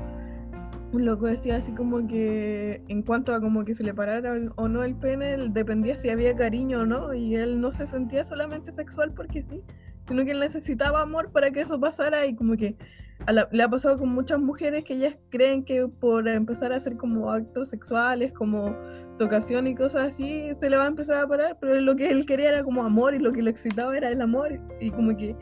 un loco decía así como que en cuanto a como que se le parara o no el pene, dependía si había cariño o no, y él no se sentía solamente sexual porque sí, sino que él necesitaba amor para que eso pasara y como que a la- le ha pasado con muchas mujeres que ellas creen que por empezar a hacer como actos sexuales, como tocación y cosas así, se le va a empezar a parar, pero lo que él quería era como amor y lo que le excitaba era el amor y como que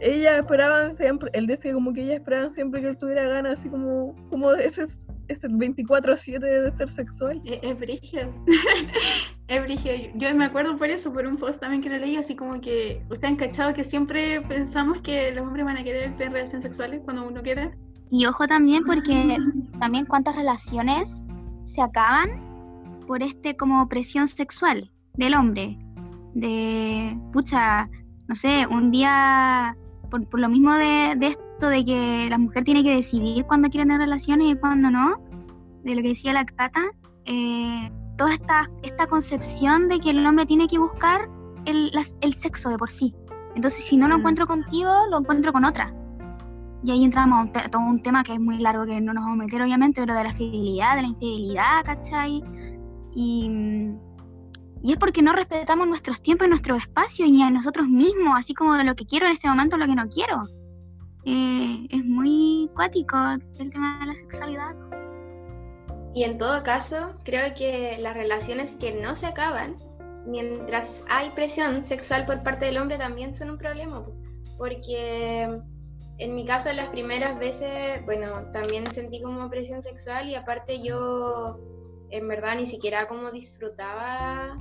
ellas esperaban siempre, él decía como que ellas esperaban siempre que él tuviera ganas así como, como de ese, ese 24-7 de ser sexual. Es, es brígido. es brígido. Yo, yo me acuerdo por eso, por un post también que lo leí, así como que ustedes han cachado que siempre pensamos que los hombres van a querer tener relaciones sexuales cuando uno quiera. Y ojo también porque también cuántas relaciones se acaban por este como presión sexual del hombre. De, pucha, no sé, un día, por, por lo mismo de, de esto de que la mujer tiene que decidir cuándo quiere tener relaciones y cuándo no, de lo que decía la Cata, eh, toda esta, esta concepción de que el hombre tiene que buscar el, las- el sexo de por sí. Entonces, si no lo Mm. encuentro contigo, lo encuentro con otra. Y ahí entramos a un todo un tema que es muy largo, que no nos vamos a meter obviamente, pero de la fidelidad, de la infidelidad, ¿cachai? Y, y es porque no respetamos nuestros tiempos y nuestro espacio, y ni a nosotros mismos, así como de lo que quiero en este momento, lo que no quiero. Eh, es muy cuático el tema de la sexualidad. Y en todo caso, creo que las relaciones que no se acaban, mientras hay presión sexual por parte del hombre, también son un problema. po. Porque en mi caso, las primeras veces, bueno, también sentí como presión sexual y aparte yo, en verdad, ni siquiera como disfrutaba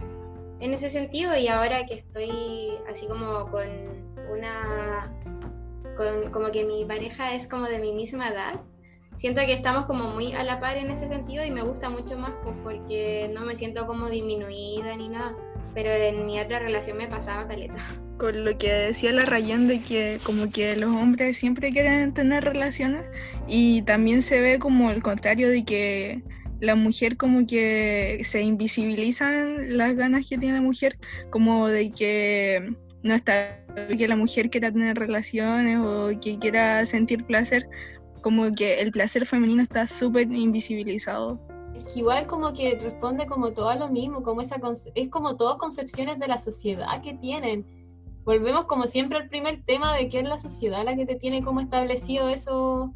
en ese sentido. Y ahora que estoy así como con una. Con, como que mi pareja es como de mi misma edad siento que estamos como muy a la par en ese sentido y me gusta mucho más pues, porque no me siento como disminuida ni nada. Pero en mi otra relación me pasaba caleta. Con lo que decía la Rayan de que como que los hombres siempre quieren tener relaciones y también se ve como el contrario de que la mujer como que se invisibilizan las ganas que tiene la mujer, como de que no está que la mujer quiera tener relaciones o que quiera sentir placer, como que el placer femenino está súper invisibilizado. Es que igual como que responde como todo a lo mismo, como esa es como todas concepciones de la sociedad que tienen, volvemos como siempre al primer tema de que es la sociedad la que te tiene como establecido esos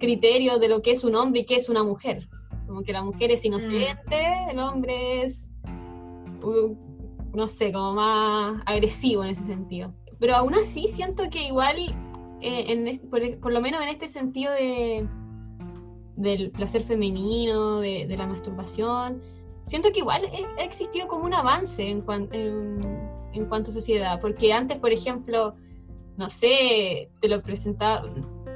criterios de lo que es un hombre y qué es una mujer. Como que la mujer es inocente, el hombre es, uh, no sé, como más agresivo en ese sentido. Pero aún así siento que igual, eh, en por, por lo menos en este sentido de, del placer femenino, de, de la masturbación, siento que igual ha existido como un avance en, cuan- en, en cuanto a sociedad, porque antes, por ejemplo, no sé, te lo presentaba,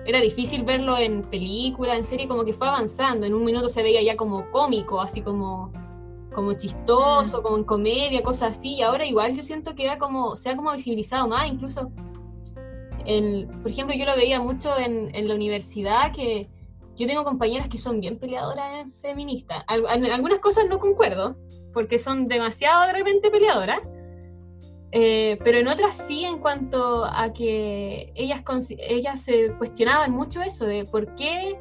era difícil verlo en película, en serie, como que fue avanzando, en un minuto se veía ya como cómico, así como como chistoso, como en comedia, cosas así, y ahora igual yo siento que era como, se ha como visibilizado más, incluso, por ejemplo, yo lo veía mucho en, en la universidad, que yo tengo compañeras que son bien peleadoras feministas. Al- en algunas cosas no concuerdo, porque son demasiado de repente peleadoras, eh, pero en otras sí, en cuanto a que ellas, ellas se cuestionaban mucho eso, de por qué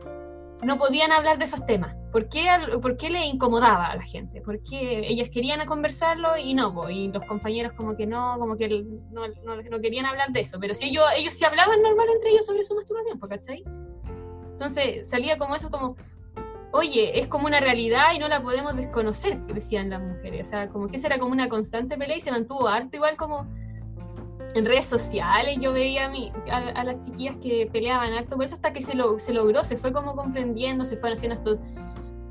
no podían hablar de esos temas, por qué, por qué le incomodaba a la gente, por qué ellas querían conversarlo y no, y los compañeros como que no, como que no, no- querían hablar de eso, pero si ellos, ellos sí hablaban normal entre ellos sobre su masturbación, ¿cachai? Entonces salía como eso, como, oye, es como una realidad y no la podemos desconocer, decían las mujeres. O sea, como que esa era como una constante pelea y se mantuvo harto igual como en redes sociales. Yo veía a, mí, a, a las chiquillas que peleaban harto por eso hasta que se, lo, se logró, se fue como comprendiendo, se fueron haciendo esto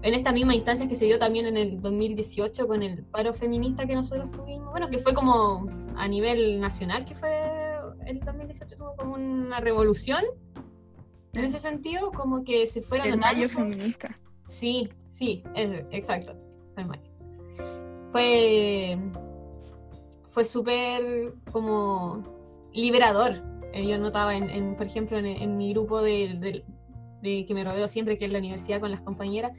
en esta misma instancia que se dio también en el 2018 con el paro feminista que nosotros tuvimos. Bueno, que fue como a nivel nacional, que fue el 2018 tuvo como una revolución. En ese sentido, como que se fueron El mayo feminista. Sí, sí, es- exacto. Fue mal. Fue. Fue súper como liberador. Eh, Yo notaba, en, en, por ejemplo, en, en mi grupo de, de- de que me rodeo siempre, que es la universidad con las compañeras,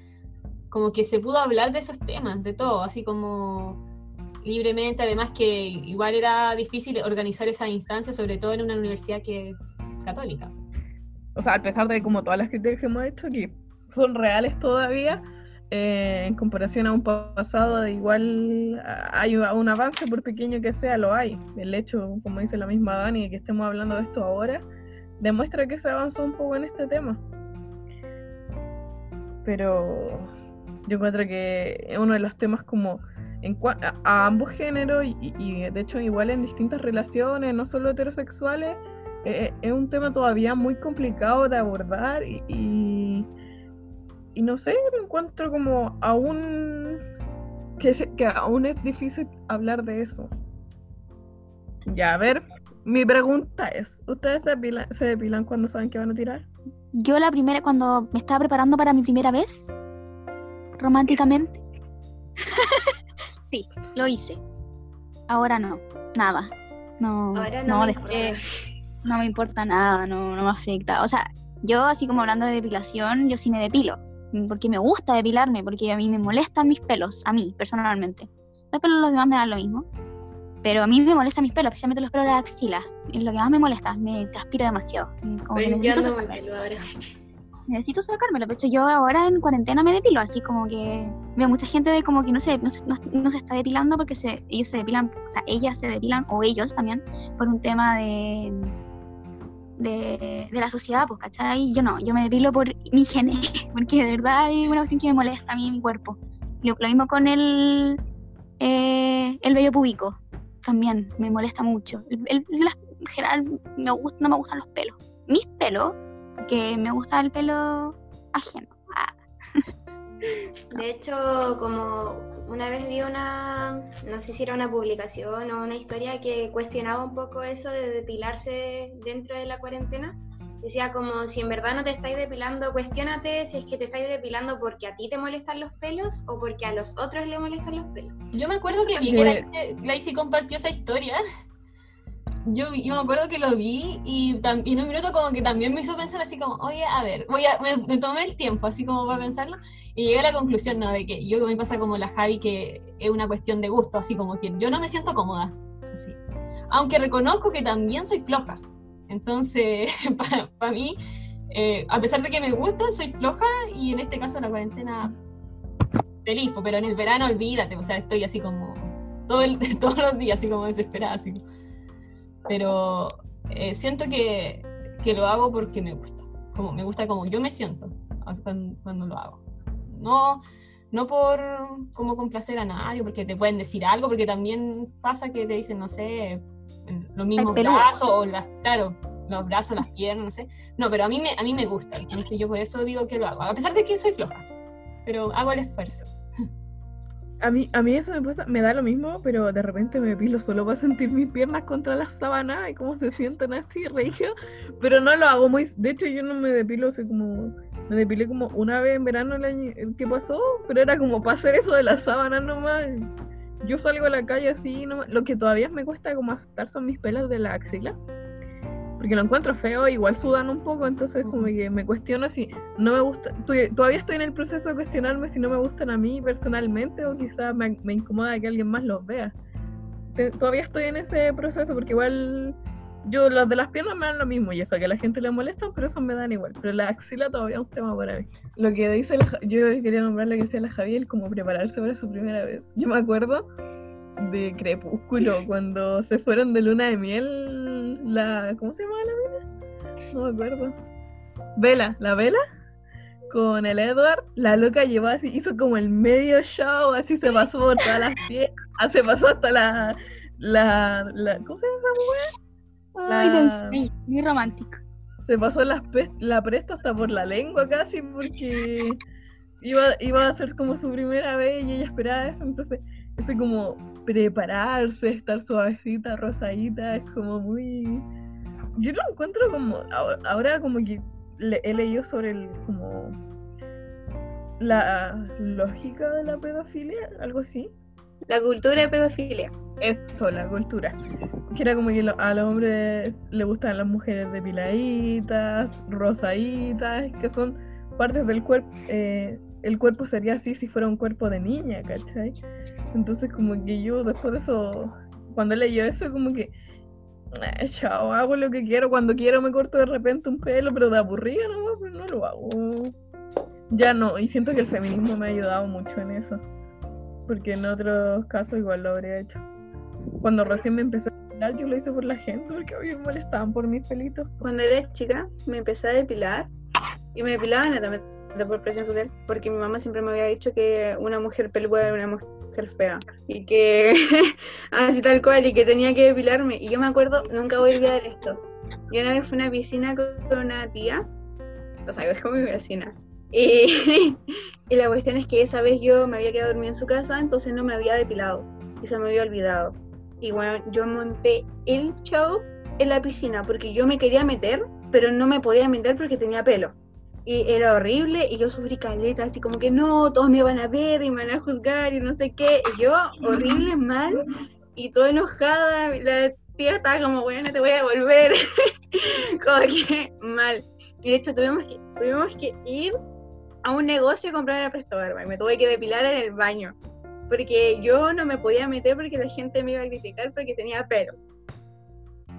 como que se pudo hablar de esos temas, de todo, así como libremente. Además, que igual era difícil organizar esa instancia, sobre todo en una universidad que católica. O sea, a pesar de como todas las críticas que hemos hecho, que son reales todavía, eh, en comparación a un pa- pasado igual hay un avance, por pequeño que sea, lo hay. El hecho, como dice la misma Dani, de que estemos hablando de esto ahora, demuestra que se avanzó un poco en este tema. Pero yo encuentro que es uno de los temas como a, ambos géneros y, de hecho igual en distintas relaciones, no solo heterosexuales, eh, es un tema todavía muy complicado de abordar y, y no sé, lo encuentro como aún que, que aún es difícil hablar de eso. Ya, a ver, mi pregunta es, ¿ustedes se depilan, se depilan cuando saben que van a tirar? Yo la primera, cuando me estaba preparando para mi primera vez, románticamente, sí, lo hice. Ahora no, nada. No, Ahora no me después no me importa nada, no, no me afecta. O sea, yo así como hablando de depilación, yo sí me depilo, porque me gusta depilarme, porque a mí me molestan mis pelos, a mí personalmente. Los pelos de los demás me dan lo mismo. Pero a mí me molestan mis pelos, especialmente los pelos de la axila. Es lo que más me molesta, me transpiro demasiado. como Oye, yo necesito muy sacármelo. peluda ahora. Necesito sacármelo. De hecho, yo ahora en cuarentena me depilo, así como que veo mucha gente de como que no se, no, se- no- no se está depilando porque se, ellos se depilan, o sea, ellas se depilan, o ellos también, por un tema de, de, la sociedad, pues, ¿cachai? Yo no, yo me depilo por mi higiene, porque de verdad hay una cuestión que me molesta a mí mi cuerpo. Lo, mismo con el, eh, el vello púbico, también me molesta mucho. El, en general me gust- no me gustan los pelos. Mis pelos, que me gusta el pelo ajeno. Ah, De hecho, como una vez vi una, no sé si era una publicación o una historia que cuestionaba un poco eso de depilarse dentro de la cuarentena. Decía como si en verdad no te estáis depilando, cuestiónate si es que te estáis depilando porque a ti te molestan los pelos o porque a los otros le molestan los pelos. Yo me acuerdo que vi que- Glacy compartió esa historia. Yo, yo me acuerdo que lo vi y, en un minuto como que también me hizo pensar así como, oye, a ver, voy a, me, tomé el tiempo así como para pensarlo y llegué a la conclusión, ¿no? De que yo me pasa como la Javi que es una cuestión de gusto, así como que yo no me siento cómoda, así. Aunque reconozco que también soy floja. Entonces, para mí, eh, a pesar de que me gustan, soy floja y en este caso la cuarentena feliz, pero en el verano olvídate, o sea, estoy así como todo el- todos los días así como desesperada, así. Pero eh, siento que, que lo hago porque me gusta, como me gusta como yo me siento cuando, cuando lo hago. No, no por como complacer a nadie, porque te pueden decir algo, porque también pasa que te dicen, no sé, los mismos brazos, o las, claro, los brazos, las piernas, no sé. No, pero a mí me, a mí me gusta, entonces yo por eso digo que lo hago, a pesar de que soy floja, pero hago el esfuerzo. A mí, a mí eso me pasa, me da lo mismo, pero de repente me depilo solo para sentir mis piernas contra la sábana y cómo se sienten así, regio. Pero no lo hago muy. De hecho, yo no me depilo, así como. Me depilé como una vez en verano el año que pasó, pero era como para hacer eso de la sábana nomás. Yo salgo a la calle así, nomás. Lo que todavía me cuesta como aceptar son mis pelos de la axila. Porque lo encuentro feo, igual sudan un poco, entonces como que me cuestiono si no me gusta, todavía estoy en el proceso de cuestionarme si no me gustan a mí personalmente o quizás me, me incomoda que alguien más los vea. Te- todavía estoy en ese proceso porque igual yo los de las piernas me dan lo mismo y eso que a la gente le molestan, pero eso me dan igual. Pero la axila todavía es un tema para mí. Lo que dice la yo quería nombrar lo que decía la Javier como prepararse para su primera vez. Yo me acuerdo de Crepúsculo cuando se fueron de luna de miel la ¿cómo se llamaba la mina? No me acuerdo. Vela, la Vela con el Edward, la loca llevó así, hizo como el medio show, así se pasó por todas las pies, ah, se pasó hasta la, la, la ¿cómo se llama? Ay, La- enseño, muy romántico. Se pasó pe- la presta hasta por la lengua casi porque iba, iba a ser como su primera vez y ella esperaba eso, entonces ese como prepararse, estar suavecita, rosadita, es como muy... Yo lo encuentro como, ahora, como que le- he leído sobre el, como la lógica de la pedofilia, algo así. La cultura de pedofilia. Eso, la cultura. Que era como que lo- a los hombres le gustan las mujeres depiladitas, rosaditas, que son partes del cuerpo. eh, el cuerpo sería así si fuera un cuerpo de niña, ¿cachai? Entonces como que yo después de eso, cuando leí eso, como que, "Ah, chao, hago lo que quiero, cuando quiero me corto de repente un pelo, pero de aburrida no, pues no lo hago. Ya no, y siento que el feminismo me ha ayudado mucho en eso. Porque en otros casos igual lo habría hecho. Cuando recién me empecé a depilar, yo lo hice por la gente, porque a mí me molestaban por mis pelitos. Cuando era chica me empecé a depilar y me depilaba netamente por presión social porque mi mamá siempre me había dicho que una mujer peluda era una mujer fea y que así tal cual y que tenía que depilarme y yo me acuerdo, nunca voy a olvidar esto. Yo una vez fui a una piscina con una tía, o sea, es como mi vecina. Y, y la cuestión es que esa vez yo me había quedado dormida en su casa, entonces no me había depilado y se me había olvidado. Y bueno, yo monté el show en la piscina porque yo me quería meter, pero no me podía meter porque tenía pelo. Y era horrible y yo sufrí caleta, así como que no, todos me van a ver y me van a juzgar y no sé qué. Y yo, horrible, mal, y toda enojada, la tía estaba como, bueno, te voy a devolver. como que mal. Y de hecho tuvimos que, tuvimos que ir a un negocio a comprar el presto barba y me tuve que depilar en el baño. Porque yo no me podía meter porque la gente me iba a criticar porque tenía pelo.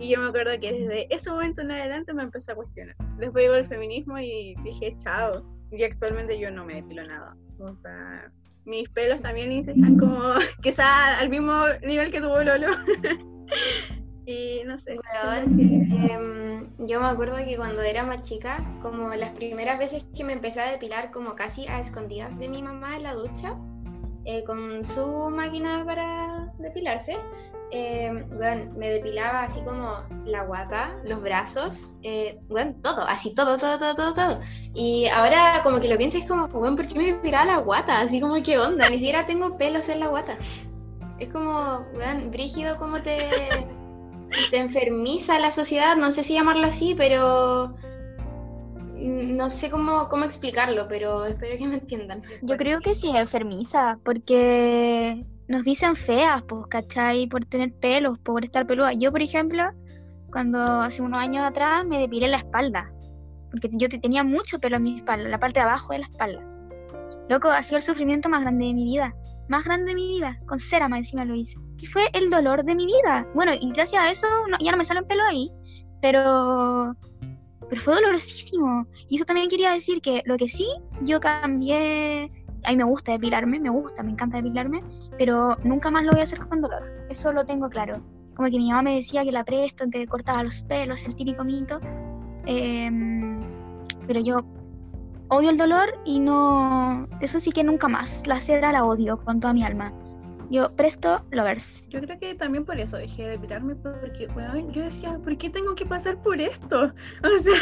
Y yo me acuerdo que desde ese momento en adelante me empecé a cuestionar. Después llegó el feminismo y dije, chao. Y actualmente yo no me depilo nada. O sea, mis pelos también están como quizá al mismo nivel que tuvo Lolo. y no sé. Em, yo me acuerdo que cuando era más chica, como las primeras veces que me empecé a depilar como casi a escondidas de mi mamá en la ducha, eh, con su máquina para depilarse, em, weón, me depilaba así como la guata, los brazos, eh, weón, todo, así todo, todo, todo, todo, todo. Y ahora como que lo pienso es como, weón, ¿por qué me depilaba la guata? Así como, ¿qué onda? Ni siquiera tengo pelos en la guata. Es como, weón, brígido como te te enfermiza la sociedad, no sé si llamarlo así, pero no sé cómo, cómo explicarlo, pero espero que me entiendan. Yo creo que sí es enfermiza, porque nos dicen feas, pues, ¿cachai? Por tener pelos, por estar peluda. Yo, por ejemplo, cuando hace unos años atrás me depilé la espalda, porque yo te- tenía mucho pelo en mi espalda, la parte de abajo de la espalda. Loco, ha sido el sufrimiento más grande de mi vida, más grande de mi vida, con cera más encima lo hice. Que fue el dolor de mi vida. Bueno, y gracias a eso no- ya no me salen pelo ahí, pero pero fue dolorosísimo. Y eso también quería decir que lo que sí, yo cambié. A mí me gusta depilarme, me gusta, me encanta depilarme, pero nunca más lo voy a hacer con dolor. Eso lo tengo claro. como que mi mamá me decía que la presto, te cortaba los pelos, el típico mito. Em, pero yo odio el dolor y no, eso sí que nunca más. La cera la odio con toda mi alma. Yo presto lovers. Yo creo que también por eso dejé de depilarme, porque, bueno, yo decía, ¿por qué tengo que pasar por esto? O sea,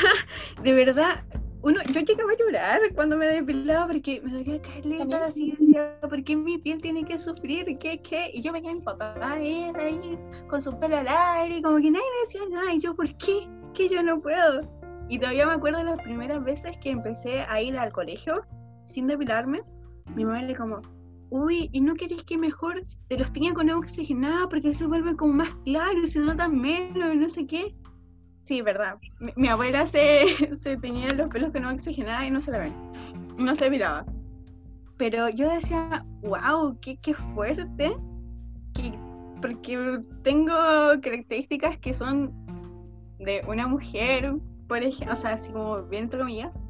de verdad, uno, yo llegaba a llorar cuando me depilaba porque me dolía caleta, así decía, ¿por qué mi piel tiene que sufrir? ¿Qué, qué? Y yo veía a mi papá, él ahí, con su pelo al aire, y como que nadie me decía nada, y yo, ¿por qué? Que yo no puedo. Y todavía me acuerdo de las primeras veces que empecé a ir al colegio sin depilarme, mi madre como, uy, ¿y no querés que mejor te los tenga con agua oxigenada porque se vuelve como más claro y se nota menos no sé qué? Sí, verdad. Mi, abuela se, se tenía los pelos con agua oxigenada y no se la ven. No se miraba. Pero yo decía, wow, qué, qué fuerte. porque tengo características que son de una mujer, por ejemplo, o sea, así como bien entre comillas,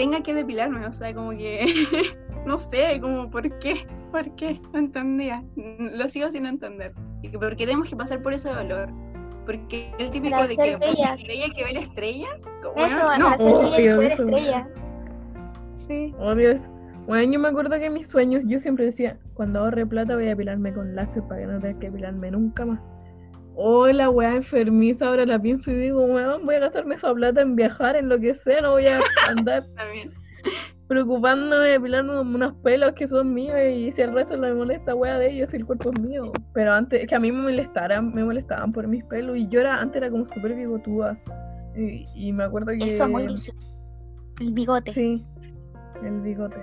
tenga que depilarme, o sea, como que no sé, como por qué, por qué, no entendía, lo sigo sin entender. Y por qué tenemos que pasar por ese dolor. Porque el típico Para de que bellas. hay que ver estrellas. como, Eso, bueno, no, para ser obvio, bella y poder eso. estrella. sí. Obvio. Bueno, yo me acuerdo que en mis sueños yo siempre decía, cuando ahorre plata voy a depilarme con láser para que no tenga que depilarme nunca más. Oh, la weá enfermiza, ahora la pienso y digo, weón, voy a gastarme esa plata en viajar, en lo que sea, no voy a andar También. preocupándome de depilarme unos pelos que son míos y si al resto le molesta weá de ellos, si el cuerpo es mío. Pero antes, que a mí me molestaran, me molestaban por mis pelos y yo era, antes era como súper bigotuda. Y, y me acuerdo que... Eso muy. El bigote. Sí, el bigote.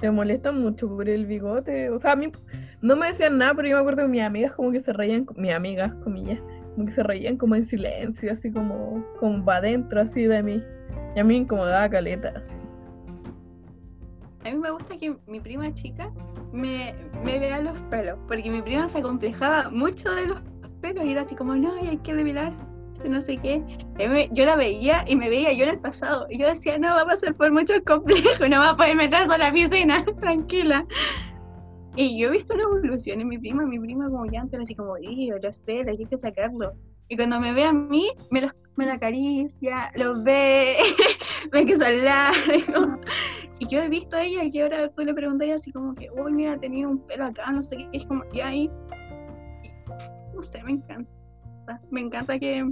Te molesta mucho por el bigote. O sea, a mí no me decían nada, pero yo me acuerdo que mis amigas como que se reían, mis amigas, comillas, como que se reían como en silencio, así como, como para adentro, así de mí. Y a mí me incomodaba caleta, así. A mí me gusta que mi prima chica me, me vea los pelos, porque mi prima se acomplejaba mucho de los pelos y era así como, no, hay que depilar, no sé qué. Yo la veía y me veía yo en el pasado. Y yo decía, no, va a pasar por muchos complejos, no va a poder meterse a la piscina, tranquila. Y yo he visto una evolución en mi prima, mi prima como ya antes así como, "Ih, los pelos, hay que sacarlo. Y cuando me ve a mí, me, los, me lo acaricia, los ve, ve que son. Y yo he visto a ella que ahora después le pregunté así como que, uy, mira, tenía un pelo acá, no sé qué, es como, y ahí, no sé, me encanta. Me encanta que,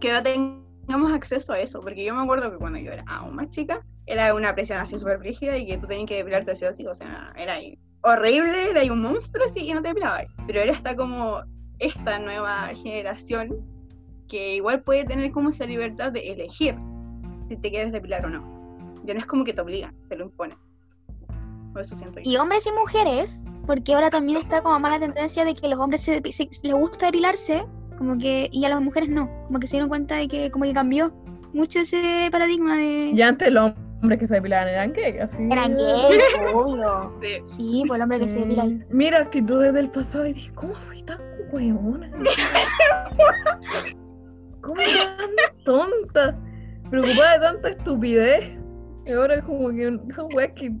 que ahora tengamos acceso a eso, porque yo me acuerdo que cuando yo era aún más chica, era una presión así súper brígida y que tú tenías que depilarte así así, o sea, era ahí horrible, era un monstruo así y no te depilabas. Pero ahora está como esta nueva generación que igual puede tener como esa libertad de elegir si te quieres depilar o no. Ya no es como que te obligan, te lo imponen. Por eso siento yo. Y hombres y mujeres, porque ahora también está como mala tendencia de que los hombres se, se- les gusta depilarse, como que, y a las mujeres no, como que se dieron cuenta de que como que cambió mucho ese paradigma de Y antes los hombres que se depilaban eran gay, así. eran gays, obvio. Sí. Sí, pues el hombre que se depila. Eh, Mira actitudes del pasado y dije, ¿cómo fui tan hueona? ¿Cómo tan tonta? Preocupada de tanta estupidez. Y ahora es como que son weas que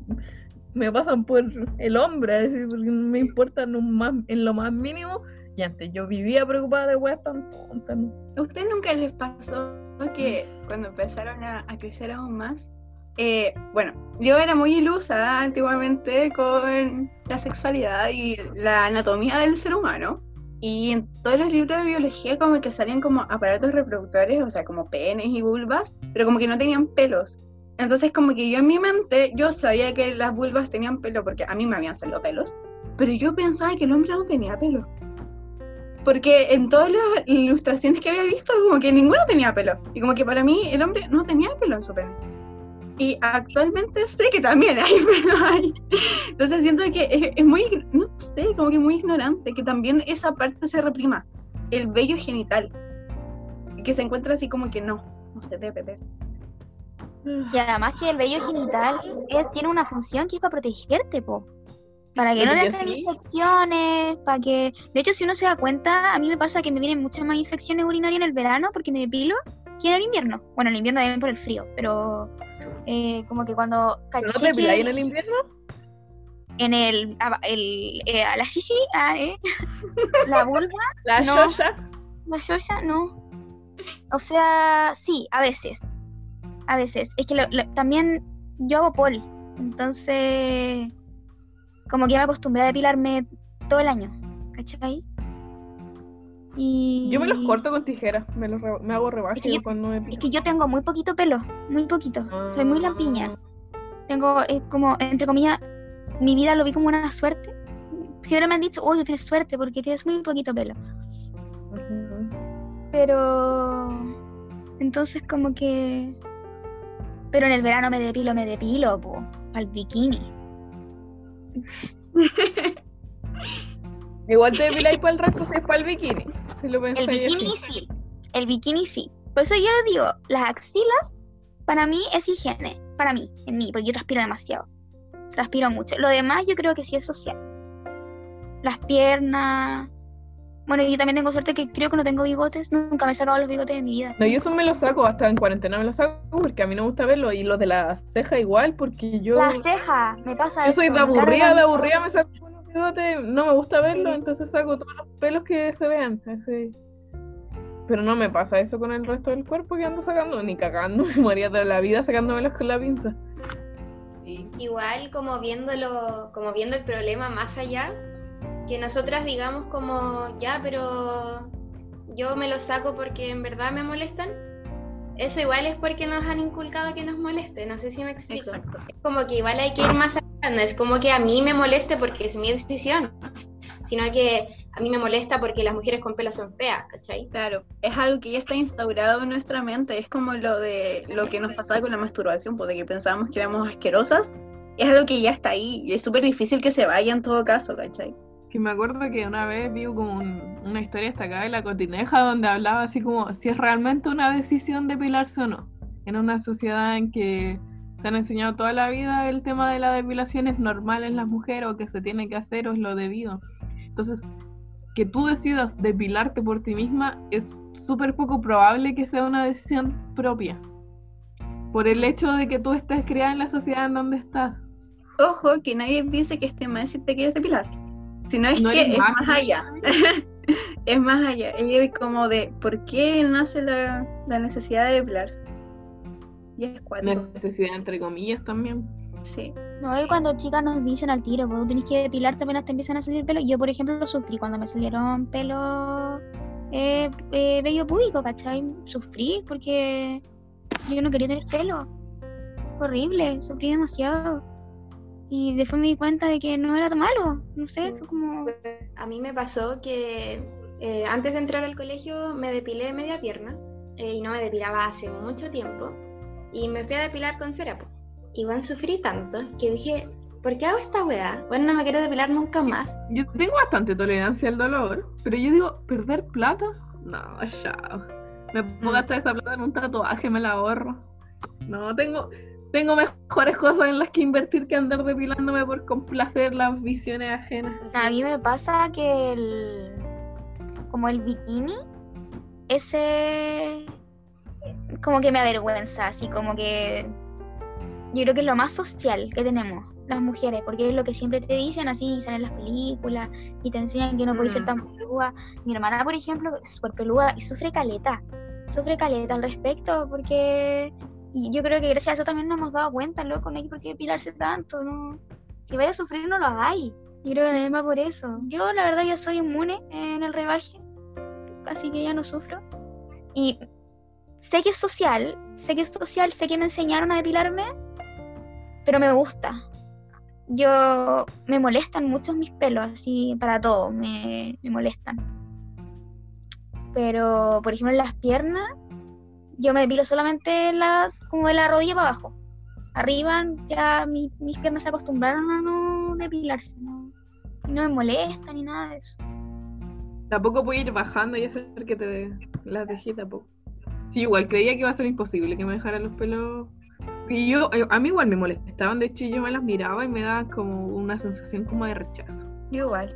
me pasan por el hombre, así, porque no me importan un más, en lo más mínimo. Y antes yo vivía preocupada de weas tan tontas. ¿no? ¿A ustedes nunca les pasó que cuando empezaron a, a crecer aún más? Eh, bueno, yo era muy ilusa antiguamente con la sexualidad y la anatomía del ser humano. Y en todos los libros de biología como que salían como aparatos reproductores, o sea, como penes y vulvas, pero como que no tenían pelos. Entonces como que yo en mi mente, yo sabía que las vulvas tenían pelo porque a mí me habían salido pelos, pero yo pensaba que el hombre no tenía pelo. Porque en todas las ilustraciones que había visto, como que ninguno tenía pelo. Y como que para mí el hombre no tenía pelo en su pene. Y actualmente sé que también hay pelo ahí. Entonces siento que es, es muy, no sé, como que muy ignorante, que también esa parte se reprima. El vello genital. Y que se encuentra así como que no, no se debe ver. Y además que el vello genital es, tiene una función que es para protegerte, po. Para que no te entren sí. infecciones, para que... De hecho, si uno se da cuenta, a mí me pasa que me vienen muchas más infecciones urinarias en el verano porque me depilo que en el invierno. Bueno, en el invierno también por el frío, pero eh, como que cuando ¿Pero caché no te que- en el invierno? en el, aba- el eh, a la shishi, ah, eh, la vulva, La No. Shosha. la yoya, no. O sea, sí, a veces. A veces. Es que lo- lo- también yo hago pol. Entonces, como que me acostumbré a depilarme todo el año. ¿Cachai? Y... Yo me los corto con tijeras. Me, los re- me hago rebaje Es que cuando me Es pico. que yo tengo muy poquito pelo. Muy poquito. Soy muy lampiña. Ah. Tengo, eh, como, entre comillas, mi vida lo vi como una suerte. Siempre me han dicho, oye, tienes suerte porque tienes muy poquito pelo. Pero. Entonces, como que. Pero en el verano me depilo, me depilo, po. Al bikini. Igual te depiláis para el resto si es para el bikini. Si lo El bikini así. sí. El bikini sí. Por eso yo les digo, las axilas, para mí es higiene. Para mí, en mí, porque yo transpiro demasiado. Transpiro mucho. Lo demás yo creo que sí es social. Las piernas. Bueno, yo también tengo suerte que creo que no tengo bigotes. Nunca me he sacado los bigotes de mi vida. No, yo eso me lo saco, hasta en cuarentena me lo saco porque a mí no me gusta verlo. Y los de la ceja igual, porque yo. La ceja, me pasa Yo eso. soy de aburrida, de aburrida me saco no me gusta verlo, entonces saco todos los pelos que se vean. así. Pero no me pasa eso con el resto del cuerpo que ando sacando, ni cagando, me moría toda la vida sacándomelos con la pinza. Sí. Igual como viéndolo, como viendo el problema más allá, que nosotras digamos como, ya, pero yo me lo saco porque en verdad me molestan. Eso igual es porque nos han inculcado que nos moleste, no sé si me explico. Exacto. Como que igual hay que ir más allá, no es como que a mí me moleste porque es mi decisión, sino que a mí me molesta porque las mujeres con pelo son feas, ¿cachai? Claro, es algo que ya está instaurado en nuestra mente, es como lo de lo que nos pasaba con la masturbación, de que pensábamos que éramos asquerosas, es algo que ya está ahí, y es súper difícil que se vaya en todo caso, ¿cachai? Que me acuerdo que una vez vi como un- una historia destacada de la cotineja donde hablaba así como si es realmente una decisión depilarse o no. En una sociedad en que te han enseñado toda la vida el tema de la depilación es normal en las mujeres o que se tiene que hacer o es lo debido. Entonces, que tú decidas depilarte por ti misma es súper poco probable que sea una decisión propia. Por el hecho de que tú estés criada en la sociedad en donde estás. Ojo, que nadie dice que esté mal si te quieres depilar, sino es No que es más allá, es más allá, es como de por qué nace la, la necesidad de depilarse. Y es cuático, Necesidad entre comillas también. sí. No, y cuando chicas nos dicen al tiro, pues tenés que depilarte apenas te empiezan a salir pelo. Yo, por ejemplo, lo sufrí cuando me salieron pelo eh, eh, vello púbico, ¿cachai? Sufrí porque yo no quería tener pelo. Fue horrible, sufrí demasiado. Y después me di cuenta de que no era tan malo. No sé, fue como. A mí me pasó que eh, antes de entrar al colegio me depilé media pierna eh, y no me depilaba hace mucho tiempo y me fui a depilar con cera. po. Y bueno, sufrí tanto que dije, ¿por qué hago esta weá? Bueno, no me quiero depilar nunca más. Yo tengo bastante tolerancia al dolor, pero yo digo, ¿perder plata? No, ya. Me puedo Mm. gastar esa plata en un tatuaje, me la ahorro. No, tengo, tengo mejores cosas en las que invertir que andar depilándome por complacer las visiones ajenas. A mí me pasa que el. Como el bikini, ese. Como que me avergüenza, así como que. Yo creo que es lo más social que tenemos las mujeres, porque es lo que siempre te dicen, así salen las películas y te enseñan que no puedes ser Mm. tan peluda. Mi hermana, por ejemplo, es súper peluda y sufre caleta. Sufre caleta al respecto, porque. Y yo creo que gracias a eso también nos hemos dado cuenta, loco, no hay por qué depilarse tanto, ¿no? Si vais a sufrir, no lo hagáis. Yo creo que también va por eso. Yo, la verdad, yo soy inmune en el rebaje, así que ya no sufro. Y sé que es social, sé que es social, sé que me enseñaron a depilarme, pero me gusta. Yo me molestan mucho mis pelos, así para todo, me, me molestan. Pero, por ejemplo, en las piernas, yo me depilo solamente en la, como de la rodilla para abajo. Arriba ya mi- mis piernas se acostumbraron a no depilarse, no me molesta ni nada de eso. Tampoco puedo ir bajando y hacer que te las dejé tampoco. Sí, igual creía que iba a ser imposible que me dejaran los pelos. Y yo, eh, a mí igual me molestaban, de hecho yo me las miraba y me daba como una sensación como de rechazo. Yo igual.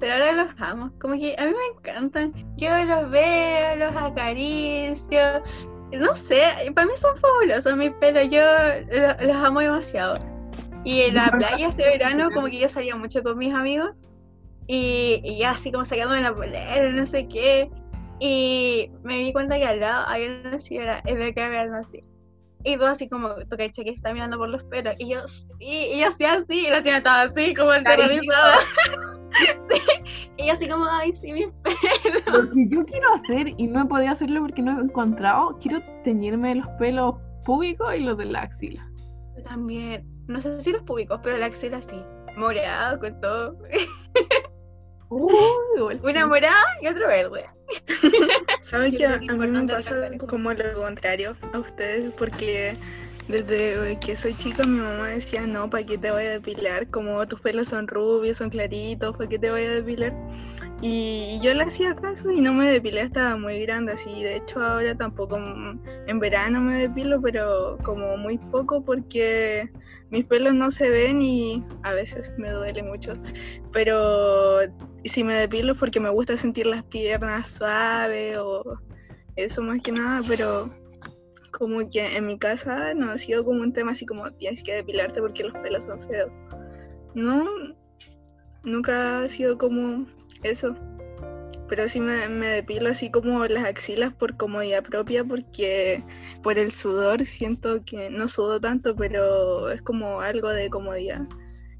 Pero ahora los amo, como que a mí me encantan. Yo los veo, los acaricio. No sé, para mí son fabulosos mis pelos, yo lo- los amo demasiado. Y en la playa este verano, como que yo salía mucho con mis amigos. Y, y ya así como sacándome la polera, no sé qué. Y me di cuenta que al lado había una señora vez de mirando así. Y tú así como, toca que está mirando por los pelos. Y yo, y, y yo hacía así, y la señora estaba así, como aterrorizada. sí. Y yo así como, ay, sí, mis pelos. Lo que yo quiero hacer y no he podido hacerlo porque no he encontrado, quiero teñirme los pelos públicos y los de la axila. Yo también. No sé si los públicos, pero la axila sí. Moreado con todo. Una morada y otra verde. ¿Saben que a mí me pasa como lo contrario a ustedes? Porque desde que soy chica mi mamá decía, no, ¿para qué te voy a depilar? Como tus pelos son rubios, son claritos, ¿para qué te voy a depilar? Y yo le hacía caso y no me depilé hasta muy grande, así. De hecho ahora tampoco mm, en verano me depilo, pero como muy poco porque mis pelos no se ven y a veces me duele mucho. Pero si me depilo es porque me gusta sentir las piernas suaves o eso más que nada, pero como que en mi casa no ha sido como un tema así como tienes que depilarte porque los pelos son feos. No, nunca ha sido como eso. Pero sí me, me depilo así como las axilas por comodidad propia porque por el sudor siento que no sudo tanto, pero es como algo de comodidad.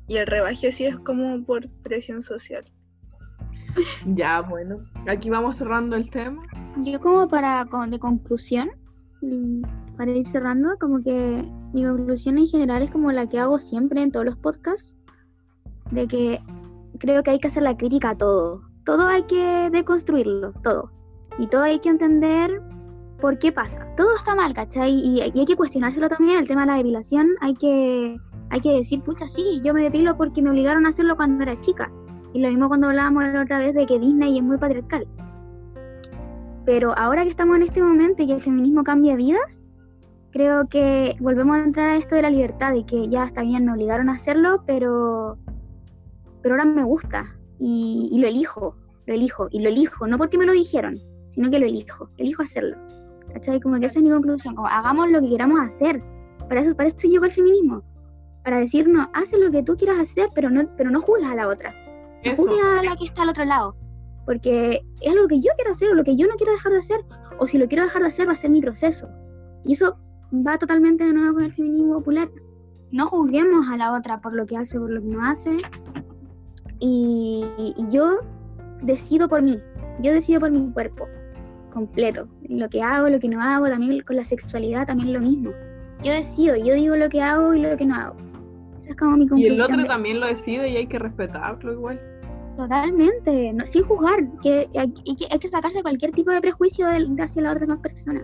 Y el rebaje sí es como por presión social. Ya, bueno. Aquí vamos cerrando el tema. Yo como para con- de conclusión, para ir cerrando, como que mi conclusión en general es como la que hago siempre en todos los podcasts, de que creo que hay que hacer la crítica a todo. Todo hay que deconstruirlo, todo. Y todo hay que entender por qué pasa. Todo está mal, ¿cachai? Y, hay que cuestionárselo también, el tema de la depilación, hay que, hay que decir, pucha, sí, yo me depilo porque me obligaron a hacerlo cuando era chica. Y lo mismo cuando hablábamos la otra vez de que Disney es muy patriarcal. Pero ahora que estamos en este momento y que el feminismo cambia vidas, creo que volvemos a entrar a esto de la libertad y que ya está bien, me obligaron a hacerlo, pero, pero ahora me gusta y, y lo elijo, lo elijo y lo elijo, no porque me lo dijeron, sino que lo elijo, elijo hacerlo. ¿Cachai? Como que esa es mi conclusión, como hagamos lo que queramos hacer. Para eso, para eso llegó el feminismo. Para decirnos, haz lo que tú quieras hacer, pero no, pero no juzgues a la otra. No juzgues a la que está al otro lado. Porque es algo que yo quiero hacer o lo que yo no quiero dejar de hacer. O si lo quiero dejar de hacer, va a ser mi proceso. Y eso va totalmente de nuevo con el feminismo popular. No juzguemos a la otra por lo que hace, por lo que no hace. Y, y yo decido por mí. Yo decido por mi cuerpo completo. Lo que hago, lo que no hago, también con la sexualidad, también lo mismo. Yo decido, yo digo lo que hago y lo que no hago. Esa es como mi Y conclusión. el otro también lo decide y hay que respetarlo igual. Totalmente, no- sin juzgar, que hay, que hay que sacarse cualquier tipo de prejuicio hacia la otra demás persona.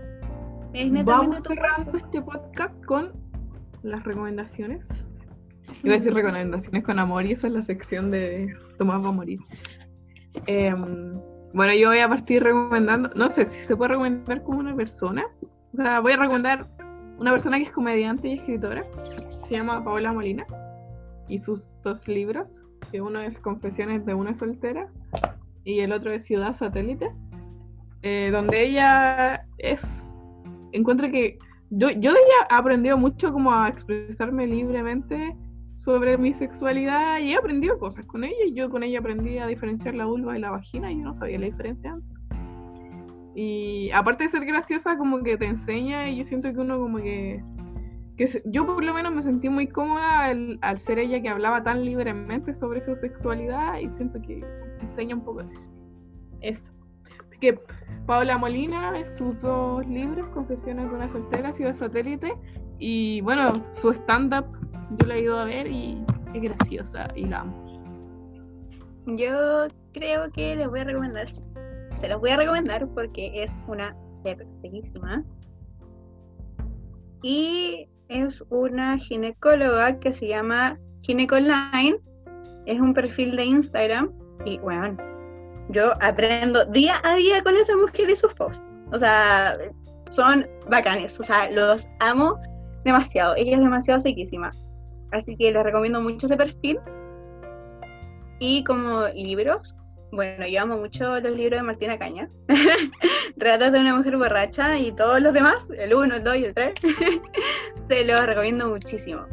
Es Vamos cerrando este podcast con las recomendaciones. Iba a decir recomendaciones con amor y esa es la sección de Tomás va a morir. Em, bueno, yo voy a partir recomendando, no sé si se puede recomendar como una persona. O sea, voy a recomendar una persona que es comediante y escritora. Se llama Paola Molina. Y sus dos libros, que uno es Confesiones de una soltera y el otro es Ciudad Satélite. eh, donde ella es encuentro que yo, yo de ella he aprendido mucho como a expresarme libremente sobre mi sexualidad y he aprendido cosas con ella y yo con ella aprendí a diferenciar la vulva y la vagina y yo no sabía la diferencia antes. Y aparte de ser graciosa, como que te enseña y yo siento que uno como que... que yo por lo menos me sentí muy cómoda al, ser ella que hablaba tan libremente sobre su sexualidad y siento que enseña un poco. Eso. Así que Paola Molina, sus dos libros, Confesiones de una soltera, Ciudad Satélite, y bueno, su stand-up yo la he ido a ver y es graciosa y la amo. Yo creo que les voy a recomendar, se los voy a recomendar porque es una sequísima. Y es una ginecóloga que se llama Ginecoline. Es un perfil de Instagram. Y bueno, yo aprendo día a día con esa mujer y sus posts. O sea, son bacanes. O sea, los amo demasiado. Ella es demasiado sequísima. Así que les recomiendo mucho ese perfil. Y como libros, bueno, yo amo mucho los libros de Martina Cañas. Relatos de una mujer borracha y todos los demás, el 1, el 2 y el 3. Se los recomiendo muchísimo.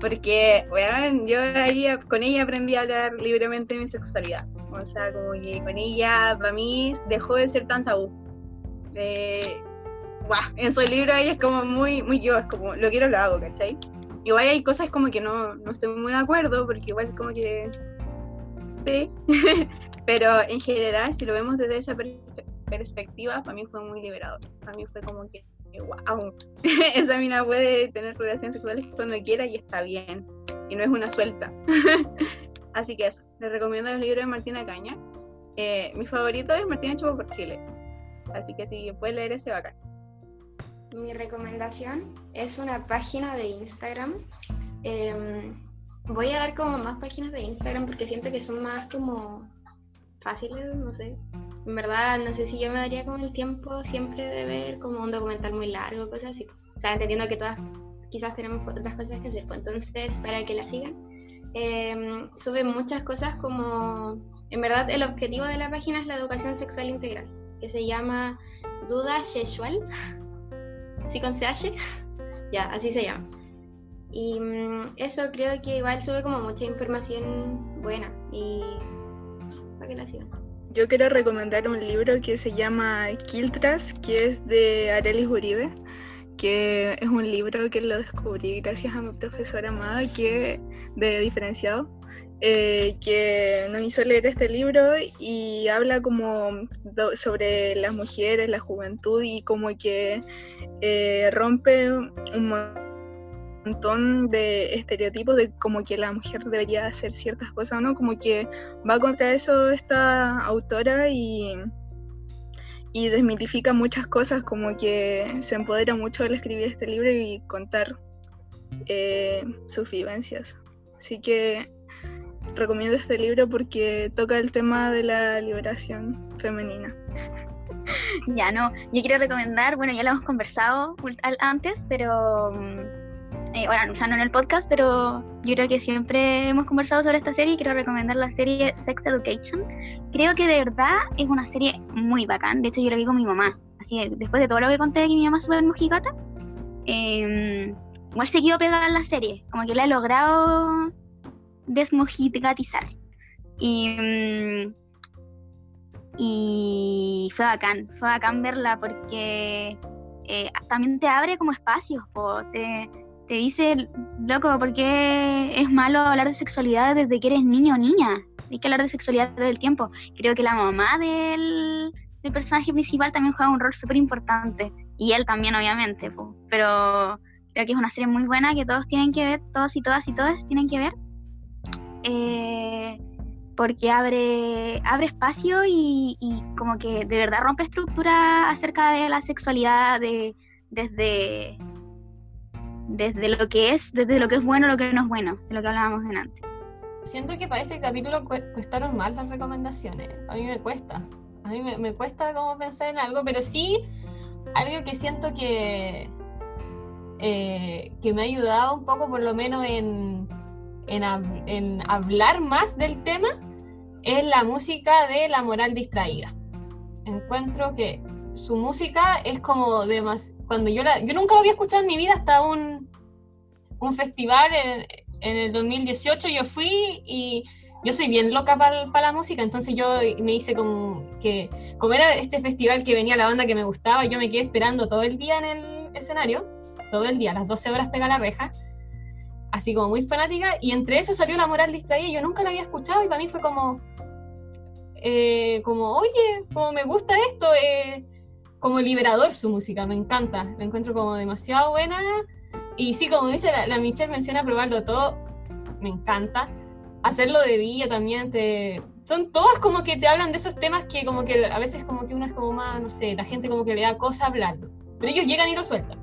Porque, weón, yo ahí con ella aprendí a hablar libremente de mi sexualidad. O sea, como que con ella, para mí, dejó de ser tan tabú. Eh, buah, en su libro ella es como muy, muy yo, es como, lo quiero, lo hago, ¿cachai? Igual hay cosas como que no, no estoy muy de acuerdo, porque igual como que... Sí, pero en general, si lo vemos desde esa per- perspectiva, para mí fue muy liberador. Para mí fue como que, wow, esa mina puede tener relaciones sexuales cuando quiera y está bien. Y no es una suelta. Así que eso, les recomiendo los libros de Martina Caña. Eh, mi favorito es Martina Chupo por Chile. Así que si puedes leer ese bacán. Mi recomendación es una página de Instagram. Em, voy a dar como más páginas de Instagram porque siento que son más como fáciles, no sé. En verdad, no sé si yo me daría como el tiempo siempre de ver como un documental muy largo, cosas así. O sea, entendiendo que todas quizás tenemos otras cosas que hacer. Pues entonces, para que la sigan, em, sube muchas cosas como... En verdad, el objetivo de la página es la educación sexual integral, que se llama Duda Sexual. ¿Sí con CH? ya, así se llama. Y mm, eso creo que igual sube como mucha información buena y para que la sigan. Yo quiero recomendar un libro que se llama Quiltras, que es de Arelis Uribe, que es un libro que lo descubrí gracias a mi profesora amada que de diferenciado, eh, que nos hizo leer este libro y habla como sobre las mujeres, la juventud y como que eh, rompe un montón de estereotipos de como que la mujer debería hacer ciertas cosas, ¿no? Como que va contra eso esta autora y, y desmitifica muchas cosas, como que se empodera mucho al escribir este libro y contar eh, sus vivencias. Así que recomiendo este libro porque toca el tema de la liberación femenina. Ya no, yo quiero recomendar, bueno, ya lo hemos conversado antes, pero mm, eh, bueno, o sea, no en el podcast, pero yo creo que siempre hemos conversado sobre esta serie y quiero recomendar la serie Sex Education. Creo que de verdad es una serie muy bacán, de hecho yo la vi con mi mamá, así que después de todo lo que conté de que mi mamá es súper mojigata, eh, igual se quedó pegada en la serie, como que la he logrado desmojigatizar. Y, mm, y fue bacán, fue bacán verla porque eh, también te abre como espacios, te, te dice, loco, ¿por qué es malo hablar de sexualidad desde que eres niño o niña? Hay que hablar de sexualidad todo el tiempo. Creo que la mamá del, del personaje principal también juega un rol súper importante, y él también, obviamente, pero creo que es una serie muy buena que todos tienen que ver, todos y todas y todas tienen que ver. Eh, porque abre, abre espacio y, como que de verdad rompe estructura acerca de la sexualidad de, desde, desde lo que es, desde lo que es bueno, lo que no es bueno, de lo que hablábamos delante. Siento que para este capítulo cu- cuestaron más las recomendaciones. A mí me cuesta. A mí me, me cuesta como pensar en algo, pero sí algo que siento que, eh, que me ha ayudado un poco, por lo menos en, en, hab- en hablar más del tema, es la música de La Moral Distraída. Encuentro que su música es como demasiado... Cuando yo la... Yo nunca lo había escuchado en mi vida hasta un, un festival en, en el 2018 yo fui y yo soy bien loca para la música, entonces yo me hice como que, como era este festival que venía la banda que me gustaba, yo me quedé esperando todo el día en el escenario, todo el día, las 12 horas pega la reja, así como muy fanática, y entre eso salió La Moral Distraída, yo nunca la había escuchado y para mí fue como, eh, como, oye, como me gusta esto, eh, como liberador su música, me encanta, la encuentro como demasiado buena, y sí, como dice la, la Michelle, menciona probarlo todo, me encanta. Hacerlo de día también te... Son todas como que te hablan de esos temas que como que a veces como que una es como más, no sé, la gente como que le da cosa hablarlo. Pero ellos llegan y lo sueltan.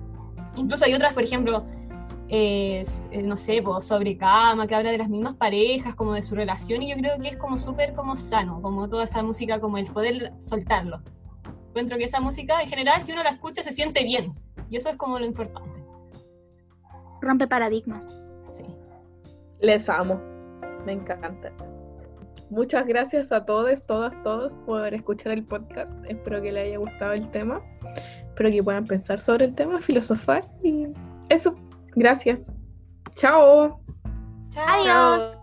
Incluso hay otras, por ejemplo, eh, no sé, pues, sobre cama, que habla de las mismas parejas, como de su relación, y yo creo que es como súper como sano, como toda esa música, como el poder soltarlo. Encuentro que esa música, en general, si uno la escucha, se siente bien. Y eso es como lo importante. Rompe paradigmas. Sí. Les amo. Me encanta. Muchas gracias a todos, todas, todos por escuchar el podcast. Espero que les haya gustado el tema. Espero que puedan pensar sobre el tema, filosofar y eso. Gracias. Chao. Chao. Adiós.